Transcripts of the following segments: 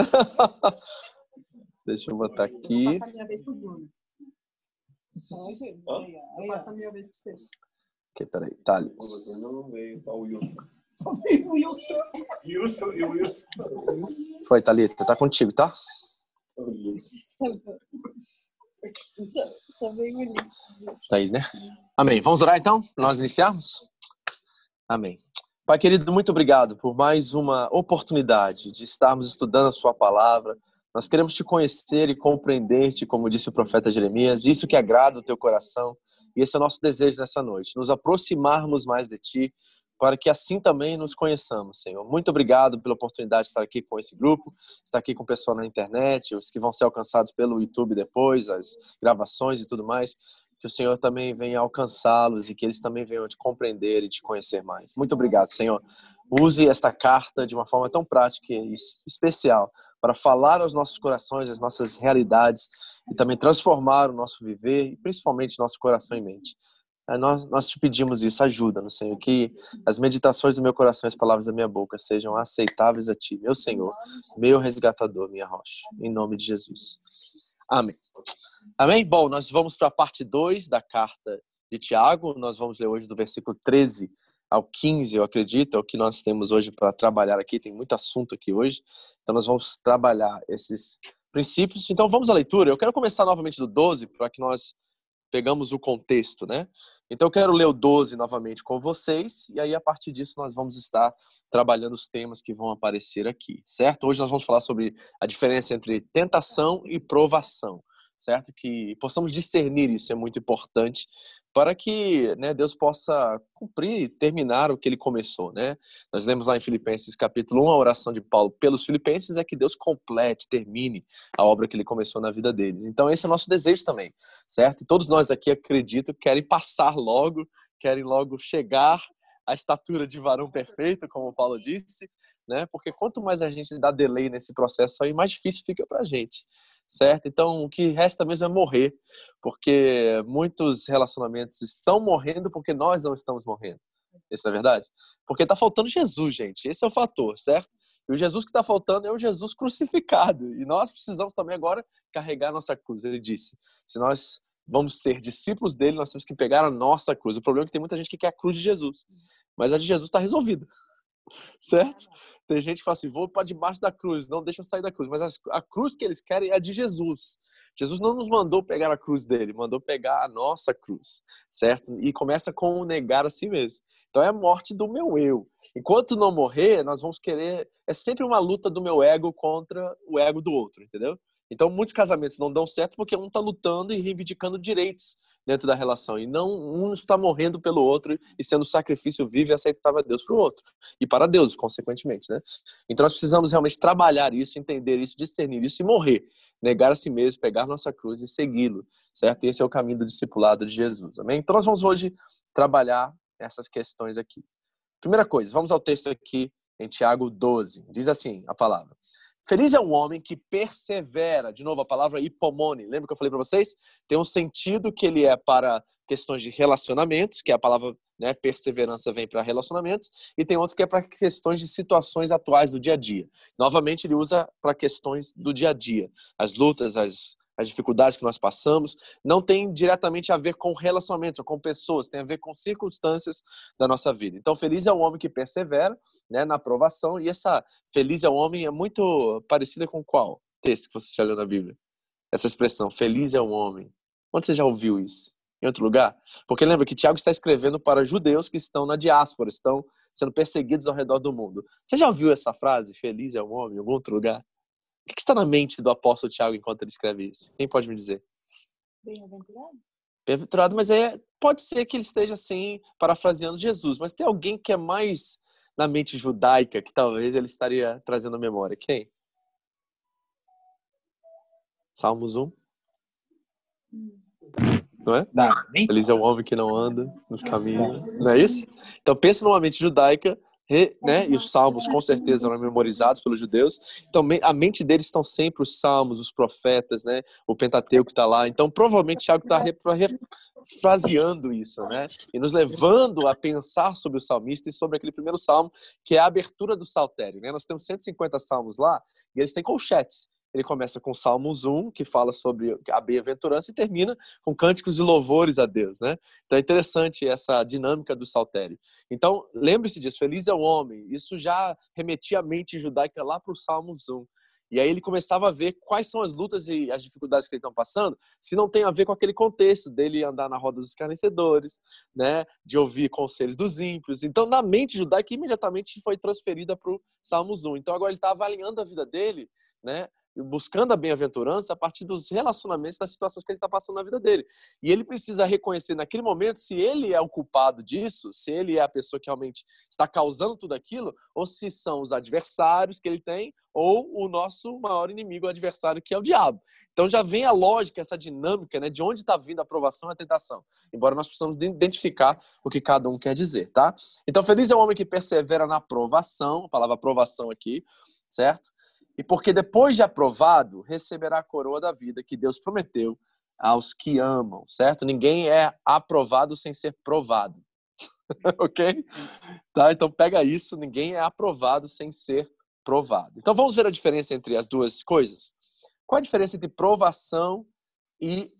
Deixa eu botar aqui. Vou passar a minha vez pro Bruno. Vou passar a minha vez pro você. Ok, peraí. Tá ali. Não veio, tá o Wilson. Só veio o Wilson. Wilson e o Wilson. Foi, Thalita. Tá contigo, tá? Só, veio o Ulisses. Tá aí, né? Amém. Vamos orar então? Nós iniciarmos? Amém. Pai querido, muito obrigado por mais uma oportunidade de estarmos estudando a Sua palavra. Nós queremos te conhecer e compreender-te, como disse o profeta Jeremias, isso que agrada o teu coração. E esse é o nosso desejo nessa noite, nos aproximarmos mais de ti, para que assim também nos conheçamos, Senhor. Muito obrigado pela oportunidade de estar aqui com esse grupo, estar aqui com o pessoal na internet, os que vão ser alcançados pelo YouTube depois, as gravações e tudo mais. Que o Senhor também venha alcançá-los e que eles também venham te compreender e te conhecer mais. Muito obrigado, Senhor. Use esta carta de uma forma tão prática e especial para falar aos nossos corações, as nossas realidades e também transformar o nosso viver e principalmente nosso coração e mente. É, nós, nós te pedimos isso, ajuda, no Senhor, que as meditações do meu coração e as palavras da minha boca sejam aceitáveis a Ti, meu Senhor, meu resgatador, minha rocha, em nome de Jesus. Amém. Amém? Bom, nós vamos para a parte 2 da carta de Tiago, nós vamos ler hoje do versículo 13 ao 15, eu acredito, é o que nós temos hoje para trabalhar aqui, tem muito assunto aqui hoje, então nós vamos trabalhar esses princípios. Então vamos à leitura. Eu quero começar novamente do 12 para que nós pegamos o contexto, né? Então eu quero ler o 12 novamente com vocês e aí a partir disso nós vamos estar trabalhando os temas que vão aparecer aqui, certo? Hoje nós vamos falar sobre a diferença entre tentação e provação, certo? Que possamos discernir isso é muito importante para que né, Deus possa cumprir e terminar o que ele começou. Né? Nós lemos lá em Filipenses capítulo 1, a oração de Paulo pelos filipenses é que Deus complete, termine a obra que ele começou na vida deles. Então esse é o nosso desejo também, certo? E todos nós aqui, acredito, querem passar logo, querem logo chegar à estatura de varão perfeito, como Paulo disse, né? Porque quanto mais a gente dá delay nesse processo aí, mais difícil fica para a gente certo? Então, o que resta mesmo é morrer, porque muitos relacionamentos estão morrendo porque nós não estamos morrendo. Isso não é verdade? Porque está faltando Jesus, gente. Esse é o fator, certo? E o Jesus que está faltando é o Jesus crucificado. E nós precisamos também agora carregar nossa cruz. Ele disse: se nós vamos ser discípulos dele, nós temos que pegar a nossa cruz. O problema é que tem muita gente que quer a cruz de Jesus, mas a de Jesus está resolvida certo? Tem gente que fala assim, vou para debaixo da cruz, não deixa eu sair da cruz. Mas a cruz que eles querem é a de Jesus. Jesus não nos mandou pegar a cruz dele, mandou pegar a nossa cruz, certo? E começa com o negar a si mesmo. Então é a morte do meu eu. Enquanto não morrer, nós vamos querer. É sempre uma luta do meu ego contra o ego do outro, entendeu? Então, muitos casamentos não dão certo porque um está lutando e reivindicando direitos dentro da relação. E não um está morrendo pelo outro e sendo sacrifício vivo e aceitável a Deus para o outro. E para Deus, consequentemente. Né? Então, nós precisamos realmente trabalhar isso, entender isso, discernir isso e morrer. Negar a si mesmo, pegar nossa cruz e segui-lo. Certo? E esse é o caminho do discipulado de Jesus. Amém? Então, nós vamos hoje trabalhar essas questões aqui. Primeira coisa, vamos ao texto aqui em Tiago 12. Diz assim a palavra. Feliz é um homem que persevera. De novo, a palavra hipomone. Lembra que eu falei para vocês? Tem um sentido que ele é para questões de relacionamentos, que é a palavra né, perseverança vem para relacionamentos, e tem outro que é para questões de situações atuais do dia a dia. Novamente, ele usa para questões do dia a dia, as lutas, as, as dificuldades que nós passamos, não tem diretamente a ver com relacionamentos ou com pessoas, tem a ver com circunstâncias da nossa vida. Então, feliz é o homem que persevera né, na aprovação, e essa feliz é o homem é muito parecida com qual texto que você já leu na Bíblia? Essa expressão, feliz é o homem. Onde você já ouviu isso? Em outro lugar? Porque lembra que Tiago está escrevendo para judeus que estão na diáspora, estão sendo perseguidos ao redor do mundo. Você já ouviu essa frase, feliz é o homem, em algum outro lugar? O que está na mente do apóstolo Tiago enquanto ele escreve isso? Quem pode me dizer? Bem-aventurado? Bem-aventurado, mas é, pode ser que ele esteja assim, parafraseando Jesus, mas tem alguém que é mais na mente judaica que talvez ele estaria trazendo à memória. Quem? Salmos 1? Hum. Não é? Feliz é o homem que não anda nos caminhos. Não é isso? Então pensa numa mente judaica re- né? E os salmos com certeza eram memorizados pelos judeus. Então a mente deles estão sempre os salmos, os profetas, né? O Pentateuco está lá. Então provavelmente Tiago está refraseando isso, né? E nos levando a pensar sobre o salmista e sobre aquele primeiro salmo que é a abertura do saltério, né? Nós temos 150 salmos lá e eles têm colchetes. Ele começa com Salmos 1, que fala sobre a bem-aventurança, e termina com cânticos e louvores a Deus, né? Então é interessante essa dinâmica do saltério. Então, lembre-se disso, feliz é o homem. Isso já remetia a mente judaica lá para o Salmos 1. E aí ele começava a ver quais são as lutas e as dificuldades que eles estão passando, se não tem a ver com aquele contexto dele andar na roda dos escarnecedores, né, de ouvir conselhos dos ímpios. Então, na mente judaica, imediatamente foi transferida para o Salmos 1. Então, agora ele está avaliando a vida dele, né, buscando a bem-aventurança a partir dos relacionamentos, das situações que ele está passando na vida dele. E ele precisa reconhecer naquele momento se ele é o culpado disso, se ele é a pessoa que realmente está causando tudo aquilo, ou se são os adversários que ele tem, ou o nosso maior inimigo, o adversário, que é o diabo. Então já vem a lógica, essa dinâmica, né, de onde está vindo a aprovação e a tentação. Embora nós precisamos identificar o que cada um quer dizer, tá? Então, feliz é o homem que persevera na aprovação, a palavra aprovação aqui, certo? E porque depois de aprovado, receberá a coroa da vida que Deus prometeu aos que amam, certo? Ninguém é aprovado sem ser provado. ok? Tá? Então pega isso, ninguém é aprovado sem ser provado. Então vamos ver a diferença entre as duas coisas? Qual a diferença entre provação e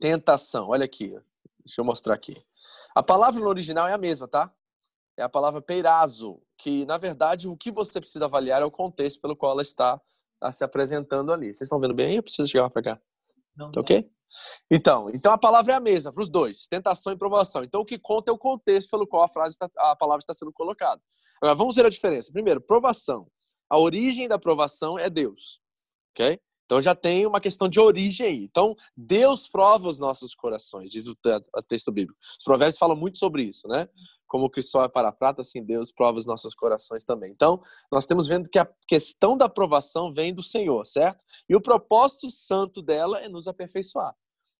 tentação? Olha aqui, deixa eu mostrar aqui. A palavra no original é a mesma, tá? É a palavra peirazo, que na verdade o que você precisa avaliar é o contexto pelo qual ela está, se apresentando ali. Vocês estão vendo bem? Eu preciso chegar para cá. Não, Tá ok? Então, então a palavra é a mesma para os dois, tentação e provação. Então o que conta é o contexto pelo qual a frase está, a palavra está sendo colocada. Agora vamos ver a diferença. Primeiro, provação. A origem da provação é Deus, ok? Então já tem uma questão de origem aí. Então Deus prova os nossos corações, diz o te- o texto bíblico. Os provérbios falam muito sobre isso, né? Como o crisol é para a prata, assim Deus prova os nossos corações também. Então nós temos vendo que a questão da aprovação vem do Senhor, certo? E o propósito santo dela é nos aperfeiçoar.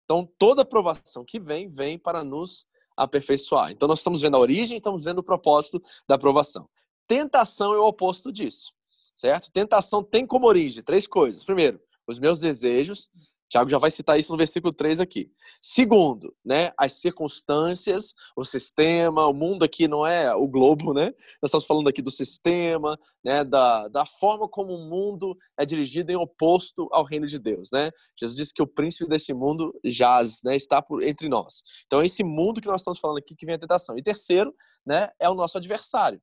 Então, toda aprovação que vem, vem para nos aperfeiçoar. Então, nós estamos vendo a origem, estamos vendo o propósito da aprovação. Tentação é o oposto disso, certo? Tentação tem como origem três coisas. Primeiro, os meus desejos. Tiago já vai citar isso no versículo 3 aqui. Segundo, né, as circunstâncias, o sistema, o mundo aqui não é o globo, né? Nós estamos falando aqui do sistema, né, da, da forma como o mundo é dirigido em oposto ao reino de Deus, né? Jesus disse que o príncipe desse mundo jaz, né, está por, entre nós. Então, é esse mundo que nós estamos falando aqui que vem a tentação. E terceiro, né, é o nosso adversário.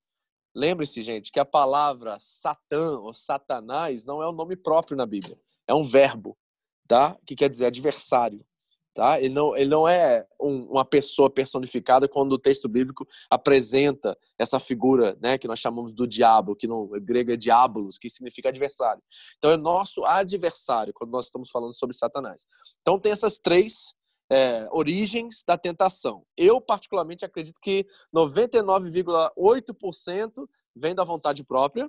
Lembre-se, gente, que a palavra Satã ou Satanás não é um nome próprio na Bíblia. É um verbo, tá? Que quer dizer adversário, tá? Ele não, ele não é um- uma pessoa personificada quando o texto bíblico apresenta essa figura, né, que nós chamamos do diabo, que no grego é diabolos, que significa adversário. Então é nosso adversário quando nós estamos falando sobre Satanás. Então tem essas três é, origens da tentação. Eu particularmente acredito que 99,8% vem da vontade própria,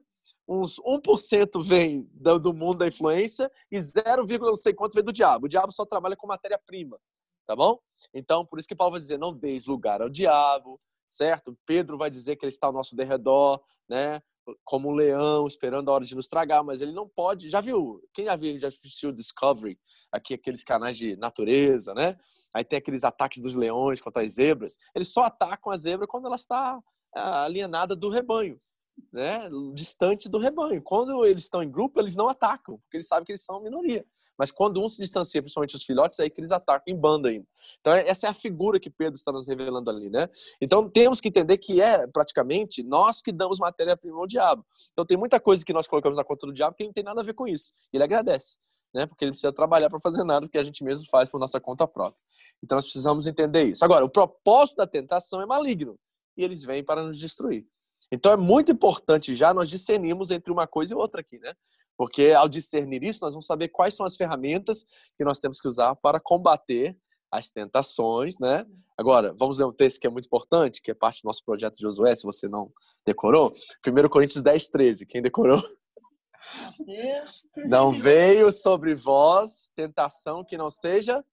uns 1% vem do do mundo da influência e 0, não sei quanto vem do diabo. O diabo só trabalha com matéria-prima, tá bom? Então, por isso que Paulo vai dizer, não deis lugar ao diabo, certo? Pedro vai dizer que ele está ao nosso derredor, né? Como um leão, esperando a hora de nos tragar, mas ele não pode. Já viu? Quem já viu, já assistiu Discovery, aqui aqueles canais de natureza, né? Aí tem aqueles ataques dos leões contra as zebras. Eles só atacam a zebra quando ela está ah, alienada do rebanho, né? Distante do rebanho. Quando eles estão em grupo, eles não atacam, porque eles sabem que eles são minoria. Mas quando um se distancia, principalmente os filhotes, é aí que eles atacam em banda ainda. Então, essa é a figura que Pedro está nos revelando ali, né? Então, temos que entender que é praticamente nós que damos matéria-prima ao diabo. Então, tem muita coisa que nós colocamos na conta do diabo que não tem nada a ver com isso. Ele agradece, né? Porque ele precisa trabalhar para fazer nada, porque a gente mesmo faz por nossa conta própria. Então, nós precisamos entender isso. Agora, o propósito da tentação é maligno e eles vêm para nos destruir. Então, é muito importante já nós discernirmos entre uma coisa e outra aqui, né? Porque ao discernir isso, nós vamos saber quais são as ferramentas que nós temos que usar para combater as tentações, né? Agora, vamos ler um texto que é muito importante, que é parte do nosso projeto de Josué, se você não decorou. 1 Coríntios 10, 13. Quem decorou? Não veio sobre vós tentação que não seja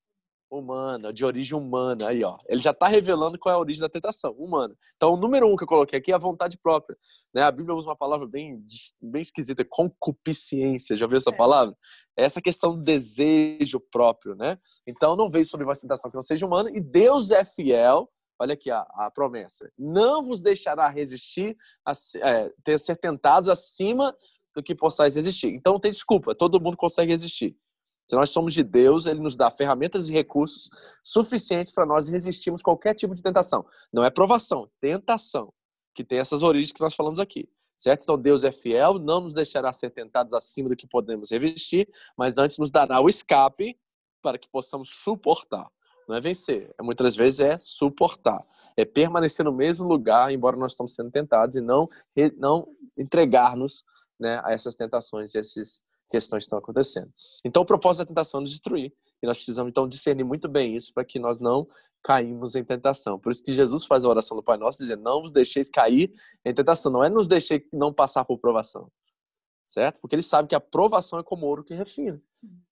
humana, de origem humana. Aí, ó. Ele já está revelando qual é a origem da tentação, humana. Então, o número um que eu coloquei aqui é a vontade própria. Né? A Bíblia usa uma palavra bem, bem esquisita, concupiscência. Já viu essa É. palavra? É essa questão do desejo próprio, né? Então, não veio sobre vós tentação que não seja humana, e Deus é fiel. Olha aqui a, a promessa. Não vos deixará resistir, a, é, ter, ser tentados acima do que possais resistir. Então, não tem desculpa. Todo mundo consegue resistir. Se nós somos de Deus, Ele nos dá ferramentas e recursos suficientes para nós resistirmos qualquer tipo de tentação. Não é provação, tentação, que tem essas origens que nós falamos aqui. Certo? Então Deus é fiel, não nos deixará ser tentados acima do que podemos resistir, mas antes nos dará o escape para que possamos suportar. Não é vencer, é, muitas vezes é suportar. É permanecer no mesmo lugar, embora nós estamos sendo tentados, e não, não entregar-nos né, a essas tentações e essas questões que estão acontecendo. Então, o propósito da tentação é destruir. E nós precisamos, então, discernir muito bem isso para que nós não caímos em tentação. Por isso que Jesus faz a oração do Pai Nosso, dizendo, não vos deixeis cair em tentação. Não é nos deixei não passar por provação. Certo? Porque ele sabe que a provação é como ouro que refina.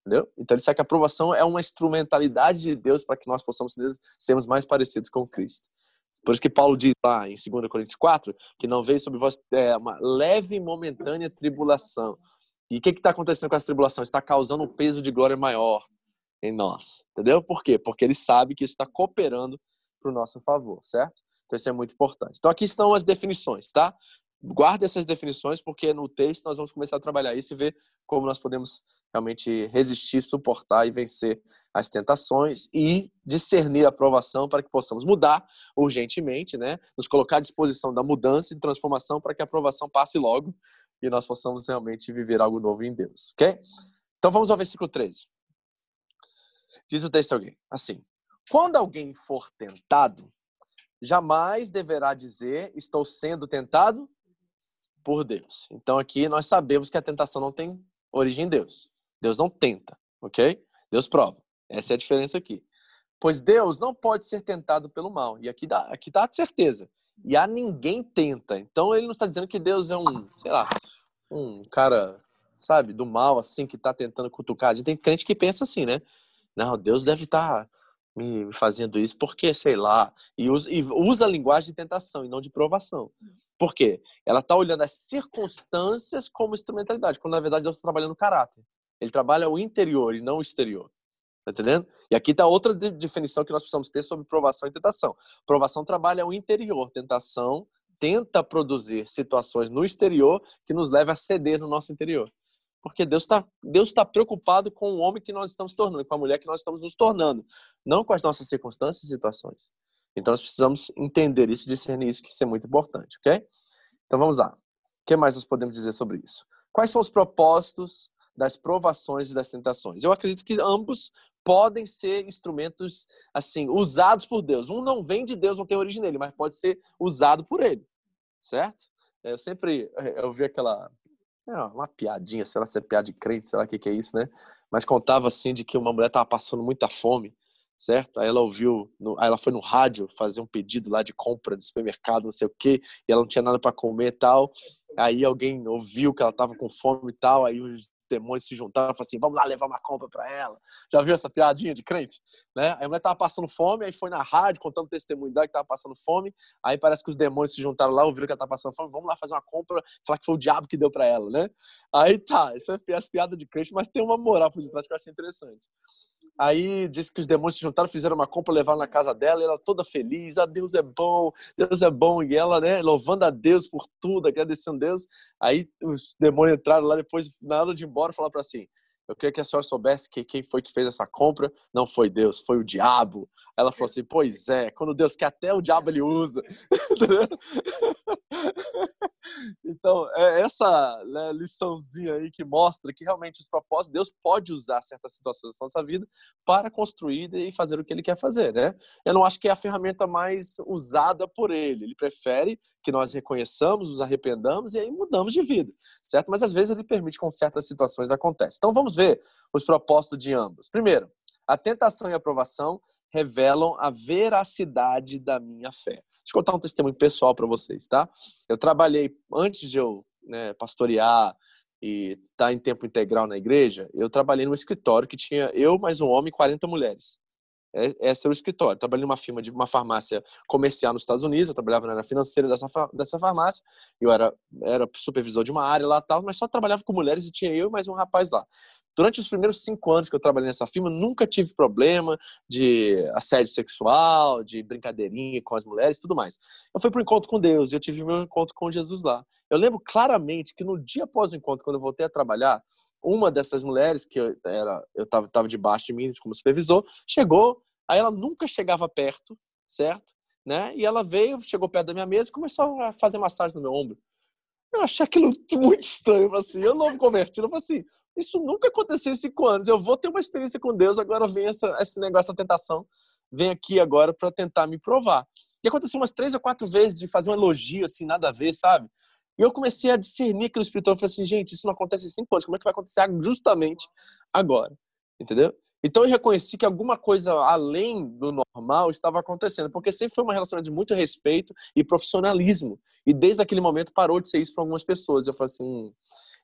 Entendeu? Então, ele sabe que a provação é uma instrumentalidade de Deus para que nós possamos ser- sermos mais parecidos com Cristo. Por isso que Paulo diz lá em 2 Coríntios 4, que não veio sobre vós é, uma leve e momentânea tribulação. E o que está acontecendo com essa tribulação? Está causando um peso de glória maior em nós. Entendeu? Por quê? Porque ele sabe que isso está cooperando para o nosso favor, certo? Então isso é muito importante. Então aqui estão as definições, tá? Guarde essas definições, porque no texto nós vamos começar a trabalhar isso e ver como nós podemos realmente resistir, suportar e vencer as tentações e discernir a aprovação para que possamos mudar urgentemente, né? Nos colocar à disposição da mudança e transformação para que a aprovação passe logo e nós possamos realmente viver algo novo em Deus, ok? Então vamos ao versículo 13. Diz o texto alguém assim: Quando alguém for tentado, jamais deverá dizer estou sendo tentado por Deus. Então aqui nós sabemos que a tentação não tem origem em Deus. Deus não tenta, ok? Deus prova. Essa é a diferença aqui. Pois Deus não pode ser tentado pelo mal. E aqui dá, aqui dá certeza. E a ninguém tenta. Então ele não está dizendo que Deus é um, sei lá, um cara, sabe, do mal, assim, que está tentando cutucar. A gente tem crente que pensa assim, né? Não, Deus deve estar me me fazendo isso porque, sei lá, e usa, e usa a linguagem de tentação e não de provação. Por quê? Ela está olhando as circunstâncias como instrumentalidade, quando na verdade Deus está trabalhando o caráter. Ele trabalha o interior e não o exterior. Tá entendendo? E aqui está outra de- definição que nós precisamos ter sobre provação e tentação. Provação trabalha o interior, tentação tenta produzir situações no exterior que nos leva a ceder no nosso interior. Porque Deus está Deus tá preocupado com o homem que nós estamos tornando, com a mulher que nós estamos nos tornando, não com as nossas circunstâncias e situações. Então nós precisamos entender isso, discernir isso, que isso é muito importante, ok? Então vamos lá. O que mais nós podemos dizer sobre isso? Quais são os propósitos das provações e das tentações? Eu acredito que ambos podem ser instrumentos assim usados por Deus. Um não vem de Deus, não tem origem nele, mas pode ser usado por ele, certo? Eu sempre eu vi aquela é uma piadinha, sei lá se é piada de crente, sei lá o que, que é isso, né? Mas contava assim de que uma mulher estava passando muita fome, certo? Aí ela ouviu, no, aí ela foi no rádio fazer um pedido lá de compra de supermercado, não sei o quê, e ela não tinha nada para comer e tal. Aí alguém ouviu que ela estava com fome e tal, aí os demônios se juntaram e falaram assim: vamos lá levar uma compra para ela. Já viu essa piadinha de crente? Né? Aí a mulher tava passando fome, aí foi na rádio contando testemunho dela que tava passando fome. Aí parece que os demônios se juntaram lá, ouviram que ela tava passando fome, vamos lá fazer uma compra, falar que foi o diabo que deu para ela, né? Aí tá, isso é as piadas de crente, mas tem uma moral por detrás que eu achei interessante. Aí disse que os demônios se juntaram, fizeram uma compra, levaram na casa dela, e ela toda feliz, ah, Deus é bom, Deus é bom, e ela, né, louvando a Deus por tudo, agradecendo a Deus. Aí os demônios entraram lá depois, na hora de ir embora, falaram para assim: Eu queria que a senhora soubesse que quem foi que fez essa compra não foi Deus, foi o diabo. Ela falou assim: Pois é, quando Deus quer, até o diabo ele usa. então, é essa né, liçãozinha aí que mostra que realmente os propósitos, Deus pode usar certas situações da nossa vida para construir e fazer o que ele quer fazer, né? Eu não acho que é a ferramenta mais usada por ele. Ele prefere que nós reconheçamos, nos arrependamos e aí mudamos de vida, certo? Mas às vezes ele permite que certas situações acontecem. Então vamos ver os propósitos de ambos. Primeiro, a tentação e a aprovação revelam a veracidade da minha fé. Deixa eu contar um testemunho pessoal para vocês, tá? Eu trabalhei antes de eu né, pastorear e estar tá em tempo integral na igreja. Eu trabalhei num escritório que tinha eu mais um homem e 40 mulheres. É, esse era o escritório. Trabalhei numa firma de uma farmácia comercial nos Estados Unidos, eu trabalhava na área financeira dessa, dessa farmácia, eu era, era supervisor de uma área lá tal, mas só trabalhava com mulheres e tinha eu e mais um rapaz lá. Durante os primeiros cinco anos que eu trabalhei nessa firma, nunca tive problema de assédio sexual, de brincadeirinha com as mulheres tudo mais. Eu fui para o encontro com Deus e eu tive meu encontro com Jesus lá. Eu lembro claramente que no dia após o encontro, quando eu voltei a trabalhar, uma dessas mulheres, que eu era eu estava tava debaixo de mim como supervisor, chegou, aí ela nunca chegava perto, certo? Né? E ela veio, chegou perto da minha mesa e começou a fazer massagem no meu ombro. Eu achei aquilo muito estranho, assim, eu novo convertido, eu falei assim, isso nunca aconteceu em cinco anos. Eu vou ter uma experiência com Deus, agora vem essa, esse negócio, essa tentação, vem aqui agora para tentar me provar. E aconteceu umas três ou quatro vezes de fazer um elogio, assim, nada a ver, sabe? E eu comecei a discernir aquilo espiritual. Eu falei assim, gente, isso não acontece em cinco anos, como é que vai acontecer justamente agora? Entendeu? Então eu reconheci que alguma coisa além do normal estava acontecendo, porque sempre foi uma relação de muito respeito e profissionalismo. E desde aquele momento parou de ser isso para algumas pessoas. Eu falei assim, hum,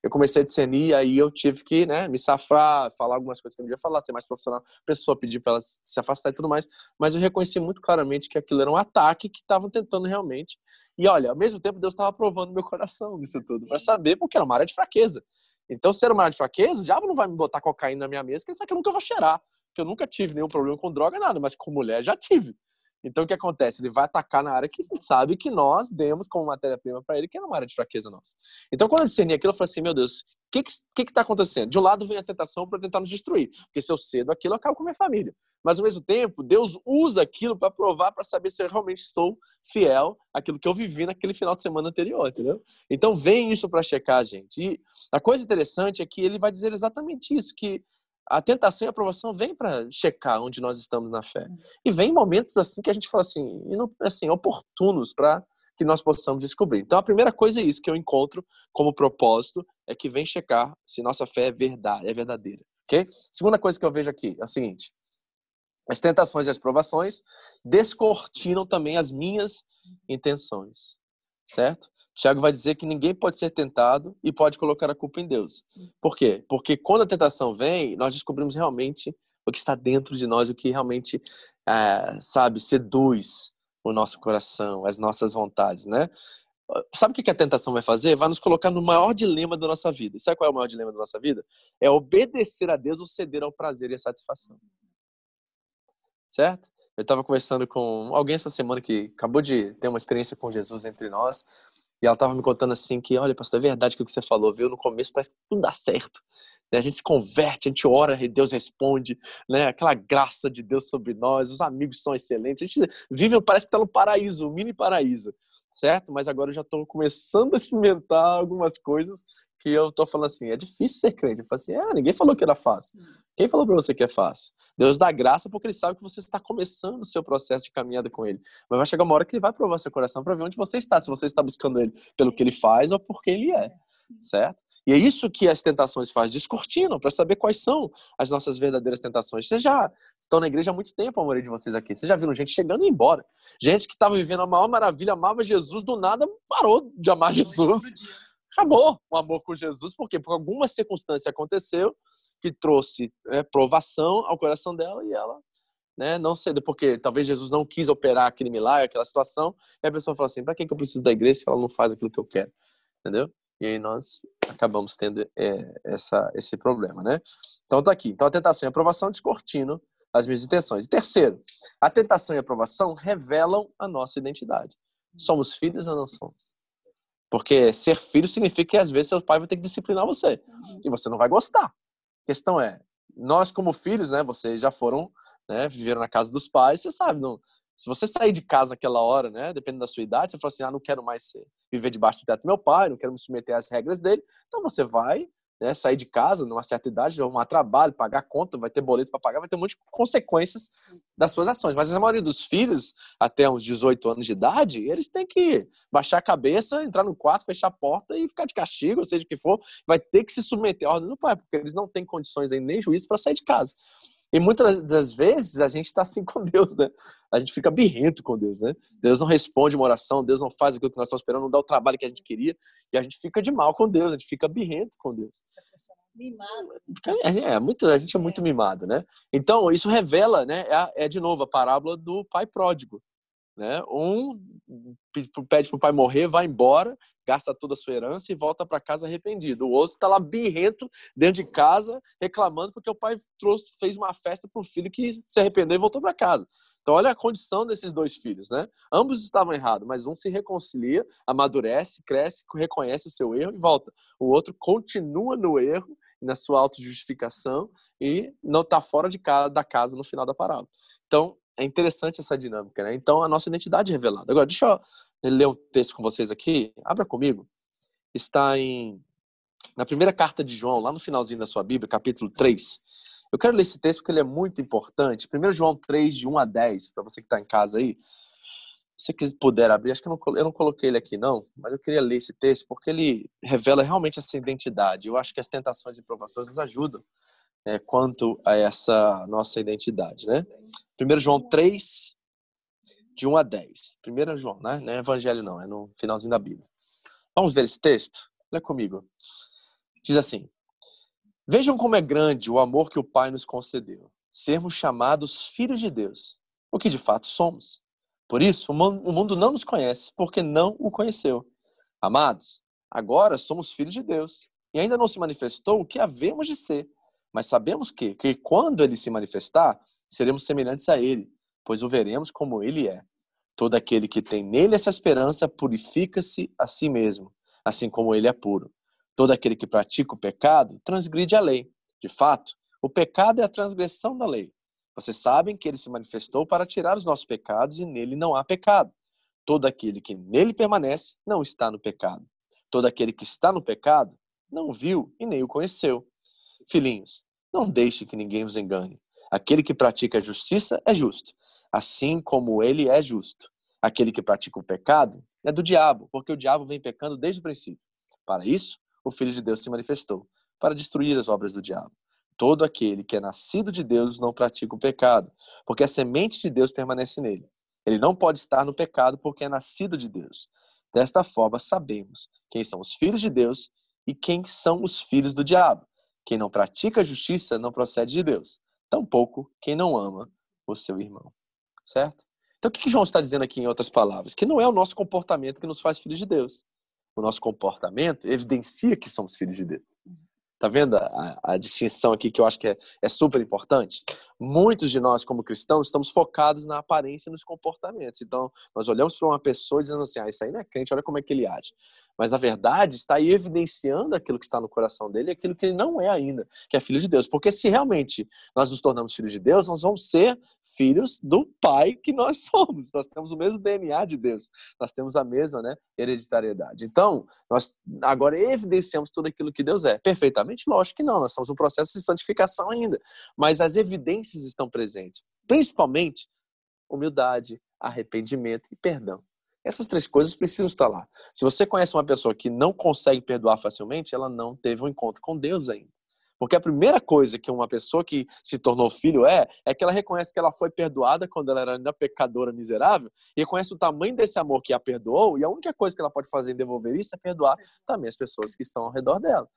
eu comecei a discernir, aí eu tive que né, me safar, falar algumas coisas que eu não devia falar, ser mais profissional. A pessoa pediu para ela se afastar e tudo mais, mas eu reconheci muito claramente que aquilo era um ataque que estavam tentando realmente. E olha, ao mesmo tempo, Deus estava provando meu coração nisso tudo, para saber, porque era uma área de fraqueza. Então, se era uma área de fraqueza, o diabo não vai me botar cocaína na minha mesa, que ele sabe que eu nunca vou cheirar. Porque eu nunca tive nenhum problema com droga, nada, mas com mulher já tive. Então, o que acontece? Ele vai atacar na área que ele sabe que nós demos como matéria-prima para ele, que é uma área de fraqueza nossa. Então, quando eu discerni aquilo, eu falei assim: meu Deus, o que está que que tá acontecendo? De um lado vem a tentação para tentar nos destruir, porque se eu cedo aquilo, eu acabo com a minha família. Mas, ao mesmo tempo, Deus usa aquilo para provar, para saber se eu realmente estou fiel àquilo que eu vivi naquele final de semana anterior, entendeu? Então, vem isso para checar, gente. E a coisa interessante é que ele vai dizer exatamente isso, que a tentação e a aprovação vem para checar onde nós estamos na fé. E vem momentos assim que a gente fala assim, assim oportunos para que nós possamos descobrir. Então, a primeira coisa é isso que eu encontro como propósito, é que vem checar se nossa fé é verdade, é verdadeira. Ok? Segunda coisa que eu vejo aqui é o seguinte: as tentações e as provações descortinam também as minhas intenções, certo? Tiago vai dizer que ninguém pode ser tentado e pode colocar a culpa em Deus. Por quê? Porque quando a tentação vem, nós descobrimos realmente o que está dentro de nós, o que realmente, é, sabe, seduz o nosso coração, as nossas vontades, né? Sabe o que a tentação vai fazer? Vai nos colocar no maior dilema da nossa vida. E sabe qual é o maior dilema da nossa vida? É obedecer a Deus ou ceder ao prazer e à satisfação. Certo? Eu estava conversando com alguém essa semana que acabou de ter uma experiência com Jesus entre nós. E ela estava me contando assim que, olha, pastor, é verdade o que você falou, viu? No começo parece que tudo dá certo. Né? A gente se converte, a gente ora e Deus responde, né? Aquela graça de Deus sobre nós, os amigos são excelentes. A gente vive, parece que está no paraíso, um mini paraíso, certo? Mas agora eu já estou começando a experimentar algumas coisas que eu tô falando assim, é difícil ser crente. Eu falo assim, ah, ninguém falou que era fácil. Quem falou para você que é fácil? Deus dá graça porque ele sabe que você está começando o seu processo de caminhada com ele. Mas vai chegar uma hora que ele vai provar seu coração para ver onde você está, se você está buscando ele pelo que ele faz ou por quem ele é, certo? E é isso que as tentações fazem, descortinam, para saber quais são as nossas verdadeiras tentações. Vocês já estão na igreja há muito tempo, a maioria de vocês aqui. Vocês já viram gente chegando e embora. Gente que estava vivendo a maior maravilha, amava Jesus, do nada parou de amar Jesus acabou o amor com Jesus. Por quê? Porque alguma circunstância aconteceu que trouxe né, provação ao coração dela e ela né, não cedeu. Porque talvez Jesus não quis operar aquele milagre, aquela situação. E a pessoa fala assim: para que, que eu preciso da igreja se ela não faz aquilo que eu quero? Entendeu? E aí nós acabamos tendo é, essa, esse problema, né? Então tá aqui. Então a tentação e a aprovação descortinam as minhas intenções. E terceiro, a tentação e a aprovação revelam a nossa identidade. Somos filhos ou não somos? Porque ser filho significa que às vezes seu pai vai ter que disciplinar você. Uhum. E você não vai gostar. A questão é, nós como filhos, né, vocês já foram, né, viveram na casa dos pais, você sabe, não, se você sair de casa naquela hora, né, dependendo da sua idade, você fala assim, ah, não quero mais ser, viver debaixo do teto do meu pai, não quero me submeter às regras dele, então você vai né, sair de casa numa certa idade, arrumar trabalho, pagar conta, vai ter boleto para pagar, vai ter um monte de consequências das suas ações. Mas a maioria dos filhos, até uns 18 anos de idade, eles têm que baixar a cabeça, entrar no quarto, fechar a porta e ficar de castigo, seja o que for, vai ter que se submeter à ordem do pai, porque eles não têm condições aí, nem juízo para sair de casa. E muitas das vezes a gente está assim com Deus, né? A gente fica birrento com Deus, né? Deus não responde uma oração, Deus não faz aquilo que nós estamos esperando, não dá o trabalho que a gente queria, e a gente fica de mal com Deus, a gente fica birrento com Deus. Mimado. Porque É, é, muito, a gente é muito mimado, né? Então, isso revela, né? É, é, de novo a parábola do pai pródigo. Né? Um pe- pede pro pai morrer, vai embora, gasta toda a sua herança e volta para casa arrependido. O outro tá lá birrento dentro de casa, reclamando porque o pai trouxe, fez uma festa pro filho que se arrependeu e voltou para casa. Então, olha a condição desses dois filhos, né? Ambos estavam errados, mas um se reconcilia, amadurece, cresce, reconhece o seu erro e volta. O outro continua no erro, na sua autojustificação e não está fora de casa, da casa no final da parábola. Então, é interessante essa dinâmica, né? Então, a nossa identidade é revelada. Agora, deixa eu ler um texto com vocês aqui. Abra comigo. Está em na primeira carta de João, lá no finalzinho da sua Bíblia, capítulo 3. Eu quero ler esse texto porque ele é muito importante. 1 João 3, de 1 a 10, para você que está em casa aí. Se você puder abrir, acho que eu não, eu não coloquei ele aqui, não, mas eu queria ler esse texto porque ele revela realmente essa identidade. Eu acho que as tentações e provações nos ajudam né, quanto a essa nossa identidade, né? 1 João 3, de 1 a 10. 1 João, né? Não é evangelho, não, é no finalzinho da Bíblia. Vamos ver esse texto? Olha comigo. Diz assim: Vejam como é grande o amor que o Pai nos concedeu, sermos chamados filhos de Deus, o que de fato somos. Por isso, o mundo não nos conhece, porque não o conheceu. Amados, agora somos filhos de Deus, e ainda não se manifestou o que havemos de ser. Mas sabemos que, que quando ele se manifestar, seremos semelhantes a ele, pois o veremos como ele é. Todo aquele que tem nele essa esperança purifica-se a si mesmo, assim como ele é puro. Todo aquele que pratica o pecado transgride a lei. De fato, o pecado é a transgressão da lei. Vocês sabem que ele se manifestou para tirar os nossos pecados e nele não há pecado. Todo aquele que nele permanece não está no pecado. Todo aquele que está no pecado não viu e nem o conheceu. Filhinhos, não deixe que ninguém os engane. Aquele que pratica a justiça é justo, assim como ele é justo. Aquele que pratica o pecado é do diabo, porque o diabo vem pecando desde o princípio. Para isso, o Filho de Deus se manifestou, para destruir as obras do diabo. Todo aquele que é nascido de Deus não pratica o pecado, porque a semente de Deus permanece nele. Ele não pode estar no pecado porque é nascido de Deus. Desta forma, sabemos quem são os filhos de Deus e quem são os filhos do diabo. Quem não pratica a justiça não procede de Deus, tampouco quem não ama o seu irmão. Certo? Então, o que que João está dizendo aqui em outras palavras? Que não é o nosso comportamento que nos faz filhos de Deus. O nosso comportamento evidencia que somos filhos de Deus. Tá vendo a, a- distinção aqui que eu acho que é, é super importante? Muitos de nós, como cristãos, estamos focados na aparência e nos comportamentos. Então, nós olhamos para uma pessoa dizendo assim: ah, isso aí não é crente, olha como é que ele age. Mas, na verdade, está aí evidenciando aquilo que está no coração dele e aquilo que ele não é ainda, que é filho de Deus. Porque se realmente nós nos tornamos filhos de Deus, nós vamos ser filhos do Pai que nós somos. Nós temos o mesmo DNA de Deus. Nós temos a mesma né, hereditariedade. Então, nós agora evidenciamos tudo aquilo que Deus é. Perfeitamente? Lógico que não. Nós estamos no processo de santificação ainda. Mas as evidências estão presentes. Principalmente humildade, arrependimento e perdão. Essas três coisas precisam estar lá. Se você conhece uma pessoa que não consegue perdoar facilmente, ela não teve um encontro com Deus ainda. Porque a primeira coisa que uma pessoa que se tornou filho é, é que ela reconhece que ela foi perdoada quando ela era ainda pecadora miserável, e reconhece o tamanho desse amor que a perdoou, e a única coisa que ela pode fazer em devolver isso é perdoar também as pessoas que estão ao redor dela.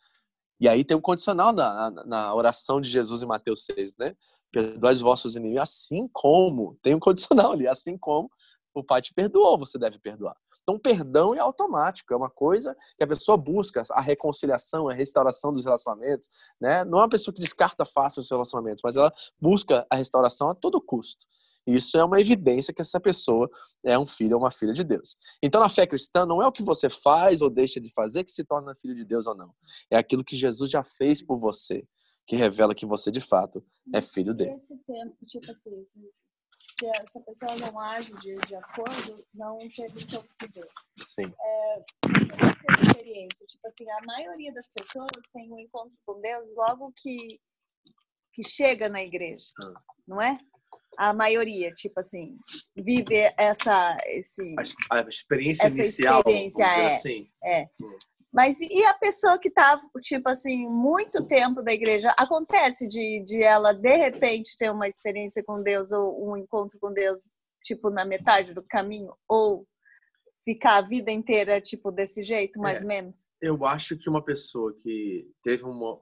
E aí tem um condicional na, na, na oração de Jesus em Mateus 6, né? Perdoai os vossos inimigos, assim como, tem um condicional ali, assim como o Pai te perdoou, você deve perdoar. Então, perdão é automático, é uma coisa que a pessoa busca, a reconciliação, a restauração dos relacionamentos, né? Não é uma pessoa que descarta fácil os relacionamentos, mas ela busca a restauração a todo custo. Isso é uma evidência que essa pessoa é um filho ou uma filha de Deus. Então, na fé cristã, não é o que você faz ou deixa de fazer que se torna filho de Deus ou não. É aquilo que Jesus já fez por você, que revela que você, de fato, é filho E dele. esse tempo, tipo assim, se, a- se a pessoa não age de, de acordo, não teve tempo de Deus. Sim. Teve experiência. Tipo assim, a maioria das pessoas tem um encontro com Deus logo que, que chega na igreja, Ah. não é? A maioria, tipo assim, vive essa, esse, A experiência Essa inicial, experiência é. assim. Mas e a pessoa que tá, tipo assim, muito tempo da igreja? Acontece de, de ela, de repente, ter uma experiência com Deus ou um encontro com Deus, tipo, na metade do caminho? Ou ficar a vida inteira, tipo, desse jeito, mais É. ou menos? Eu acho que uma pessoa que teve uma,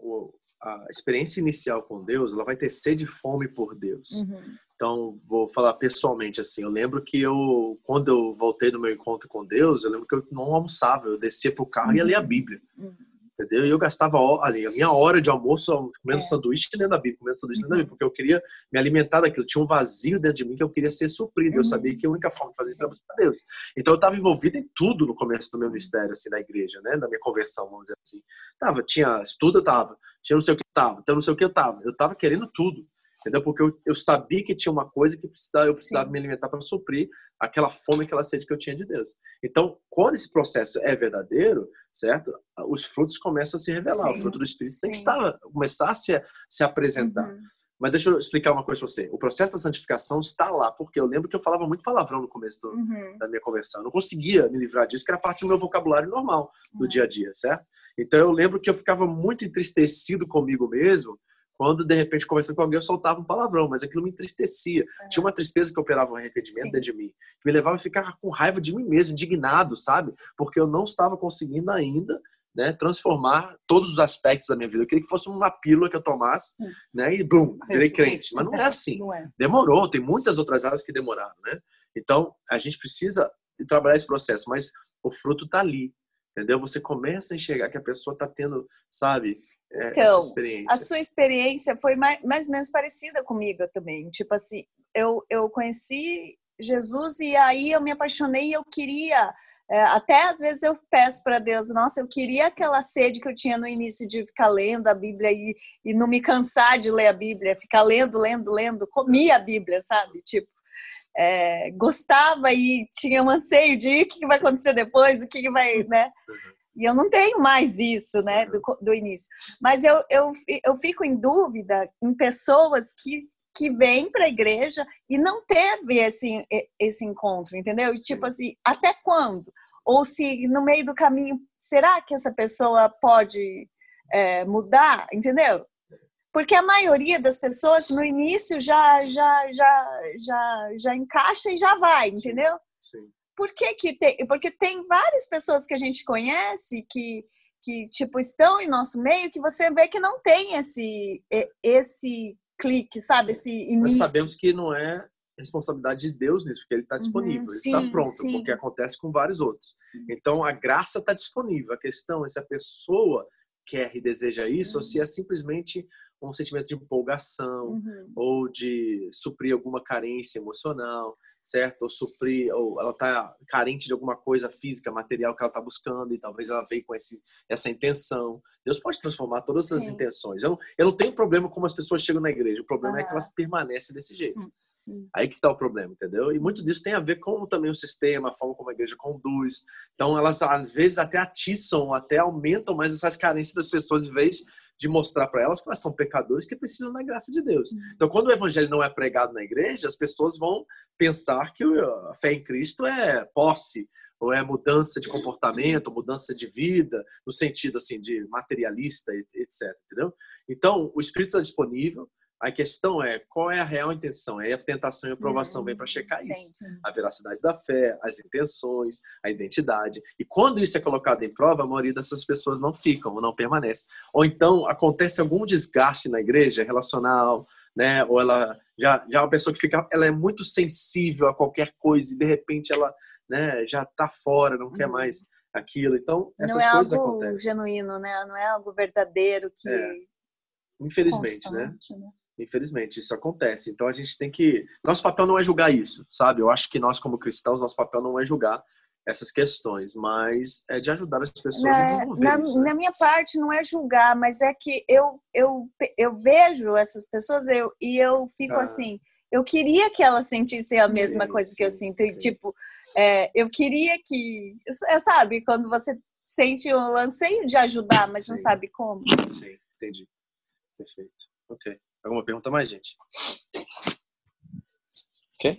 a experiência inicial com Deus, ela vai ter sede e fome por Deus. Uhum. Então, vou falar pessoalmente assim. Eu lembro que eu, quando eu voltei no meu encontro com Deus, eu lembro que eu não almoçava. Eu descia pro carro e ia ler a Bíblia. Uhum. Entendeu? E eu gastava ali a minha hora de almoço comendo É. sanduíche dentro da Bíblia, comendo sanduíche dentro da Uhum. Bíblia, porque eu queria me alimentar daquilo. Tinha um vazio dentro de mim que eu queria ser suprido. Eu Uhum. sabia que a única forma de fazer isso era buscar Deus. Então eu estava envolvido em tudo no começo do meu ministério, assim, na igreja, né? Da minha conversão, vamos dizer assim. Tava, tinha estudo, eu tava. Tinha não sei o que eu tava. Então não sei o que eu tava. Eu tava querendo tudo. Entendeu? Porque eu, eu sabia que tinha uma coisa que precisava, eu precisava Sim. me alimentar para suprir aquela fome, aquela sede que eu tinha de Deus. Então, quando esse processo é verdadeiro, certo? Os frutos começam a se revelar. Sim. O fruto do Espírito tem que Sim. estar, começar a se, se apresentar. Uhum. Mas deixa eu explicar uma coisa para você. O processo da santificação está lá, porque eu lembro que eu falava muito palavrão no começo do, Uhum. da minha conversão. Eu não conseguia me livrar disso, que era parte do meu vocabulário normal do Uhum. dia a dia, certo? Então eu lembro que eu ficava muito entristecido comigo mesmo quando, de repente, conversando com alguém, eu soltava um palavrão, mas aquilo me entristecia. Tinha uma tristeza que operava um arrependimento Sim. dentro de mim, que me levava a ficar com raiva de mim mesmo, indignado, sabe? Porque eu não estava conseguindo ainda né, transformar todos os aspectos da minha vida. Eu queria que fosse uma pílula que eu tomasse, Hum. né, e blum, virei crente. Mas não é assim. Não é. Demorou, tem muitas outras áreas que demoraram, né? Então, a gente precisa trabalhar esse processo, mas o fruto tá ali, entendeu? Você começa a enxergar que a pessoa tá tendo, sabe, é, Então, essa experiência. A sua experiência foi mais, mais ou menos parecida comigo também. Tipo assim, eu, eu conheci Jesus e aí eu me apaixonei e eu queria. é, até às vezes eu peço para Deus, nossa, eu queria aquela sede que eu tinha no início de ficar lendo a Bíblia e, e não me cansar de ler a Bíblia, ficar lendo, lendo, lendo, comia a Bíblia, sabe? Tipo, é, gostava e tinha um anseio de o que vai acontecer depois, o que, vai, né? E eu não tenho mais isso, né, do, do início. Mas eu, eu, eu fico em dúvida em pessoas que, que vêm para a igreja e não teve esse, esse encontro, entendeu? E tipo assim, até quando? Ou se no meio do caminho, será que essa pessoa pode é, mudar, entendeu? Porque a maioria das pessoas no início já já já já já encaixa e já vai, entendeu? Sim. Por que que tem? Porque tem várias pessoas que a gente conhece que que tipo estão em nosso meio que você vê que não tem esse esse clique, sabe, esse Nós início. sabemos que não é responsabilidade de Deus nisso, porque ele está disponível, ele está Uhum. sim, pronto, sim. porque acontece com vários outros. Então a graça está disponível. A questão é se a pessoa quer e deseja isso ou se é simplesmente um sentimento de empolgação Uhum. ou de suprir alguma carência emocional, certo? Ou suprir, ou ela está carente de alguma coisa física, material que ela está buscando e talvez ela veio com esse, essa intenção. Deus pode transformar todas as Sim. intenções. Eu não, eu não tenho problema como as pessoas chegam na igreja. O problema é que Ah. elas permanecem desse jeito. Sim. Aí que está o problema, entendeu? E muito disso tem a ver com também o sistema, a forma como a igreja conduz. Então, elas às vezes até atiçam, até aumentam mais essas carências das pessoas, em vez de mostrar para elas que elas são pecadores que precisam da graça de Deus. Então, quando o evangelho não é pregado na igreja, as pessoas vão pensar que a fé em Cristo é posse, ou é mudança de comportamento, mudança de vida, no sentido assim de materialista, etc. Entendeu? Então, o Espírito está disponível. A questão é qual é a real intenção. Aí a tentação e a aprovação vem para checar isso. Entendi. A veracidade da fé, as intenções, a identidade. E quando isso é colocado em prova, a maioria dessas pessoas não ficam ou não permanece. Ou então acontece algum desgaste na igreja relacional, né? Ou ela já já é uma pessoa que fica, ela é muito sensível a qualquer coisa e de repente ela, né, já tá fora, não quer Uhum. mais aquilo. Então, essas Não é coisas algo acontecem. genuíno, né? Não é algo verdadeiro que É, Infelizmente, né? né? Infelizmente, isso acontece. Então a gente tem que. Nosso papel não é julgar isso, sabe? Eu acho que nós, como cristãos, nosso papel não é julgar essas questões, mas é de ajudar as pessoas a Na, desenvolver na, né? na minha parte não é julgar, mas é que eu, eu, eu vejo essas pessoas eu, e eu fico Ah. assim, eu queria que elas sentissem a mesma Sim, coisa que eu sim, sinto. E, sim. tipo, é, eu queria que. é, Sabe, quando você sente o anseio de ajudar, mas não Sim. sabe como. Sim, entendi. Perfeito. Ok. Alguma pergunta mais, gente? Ok?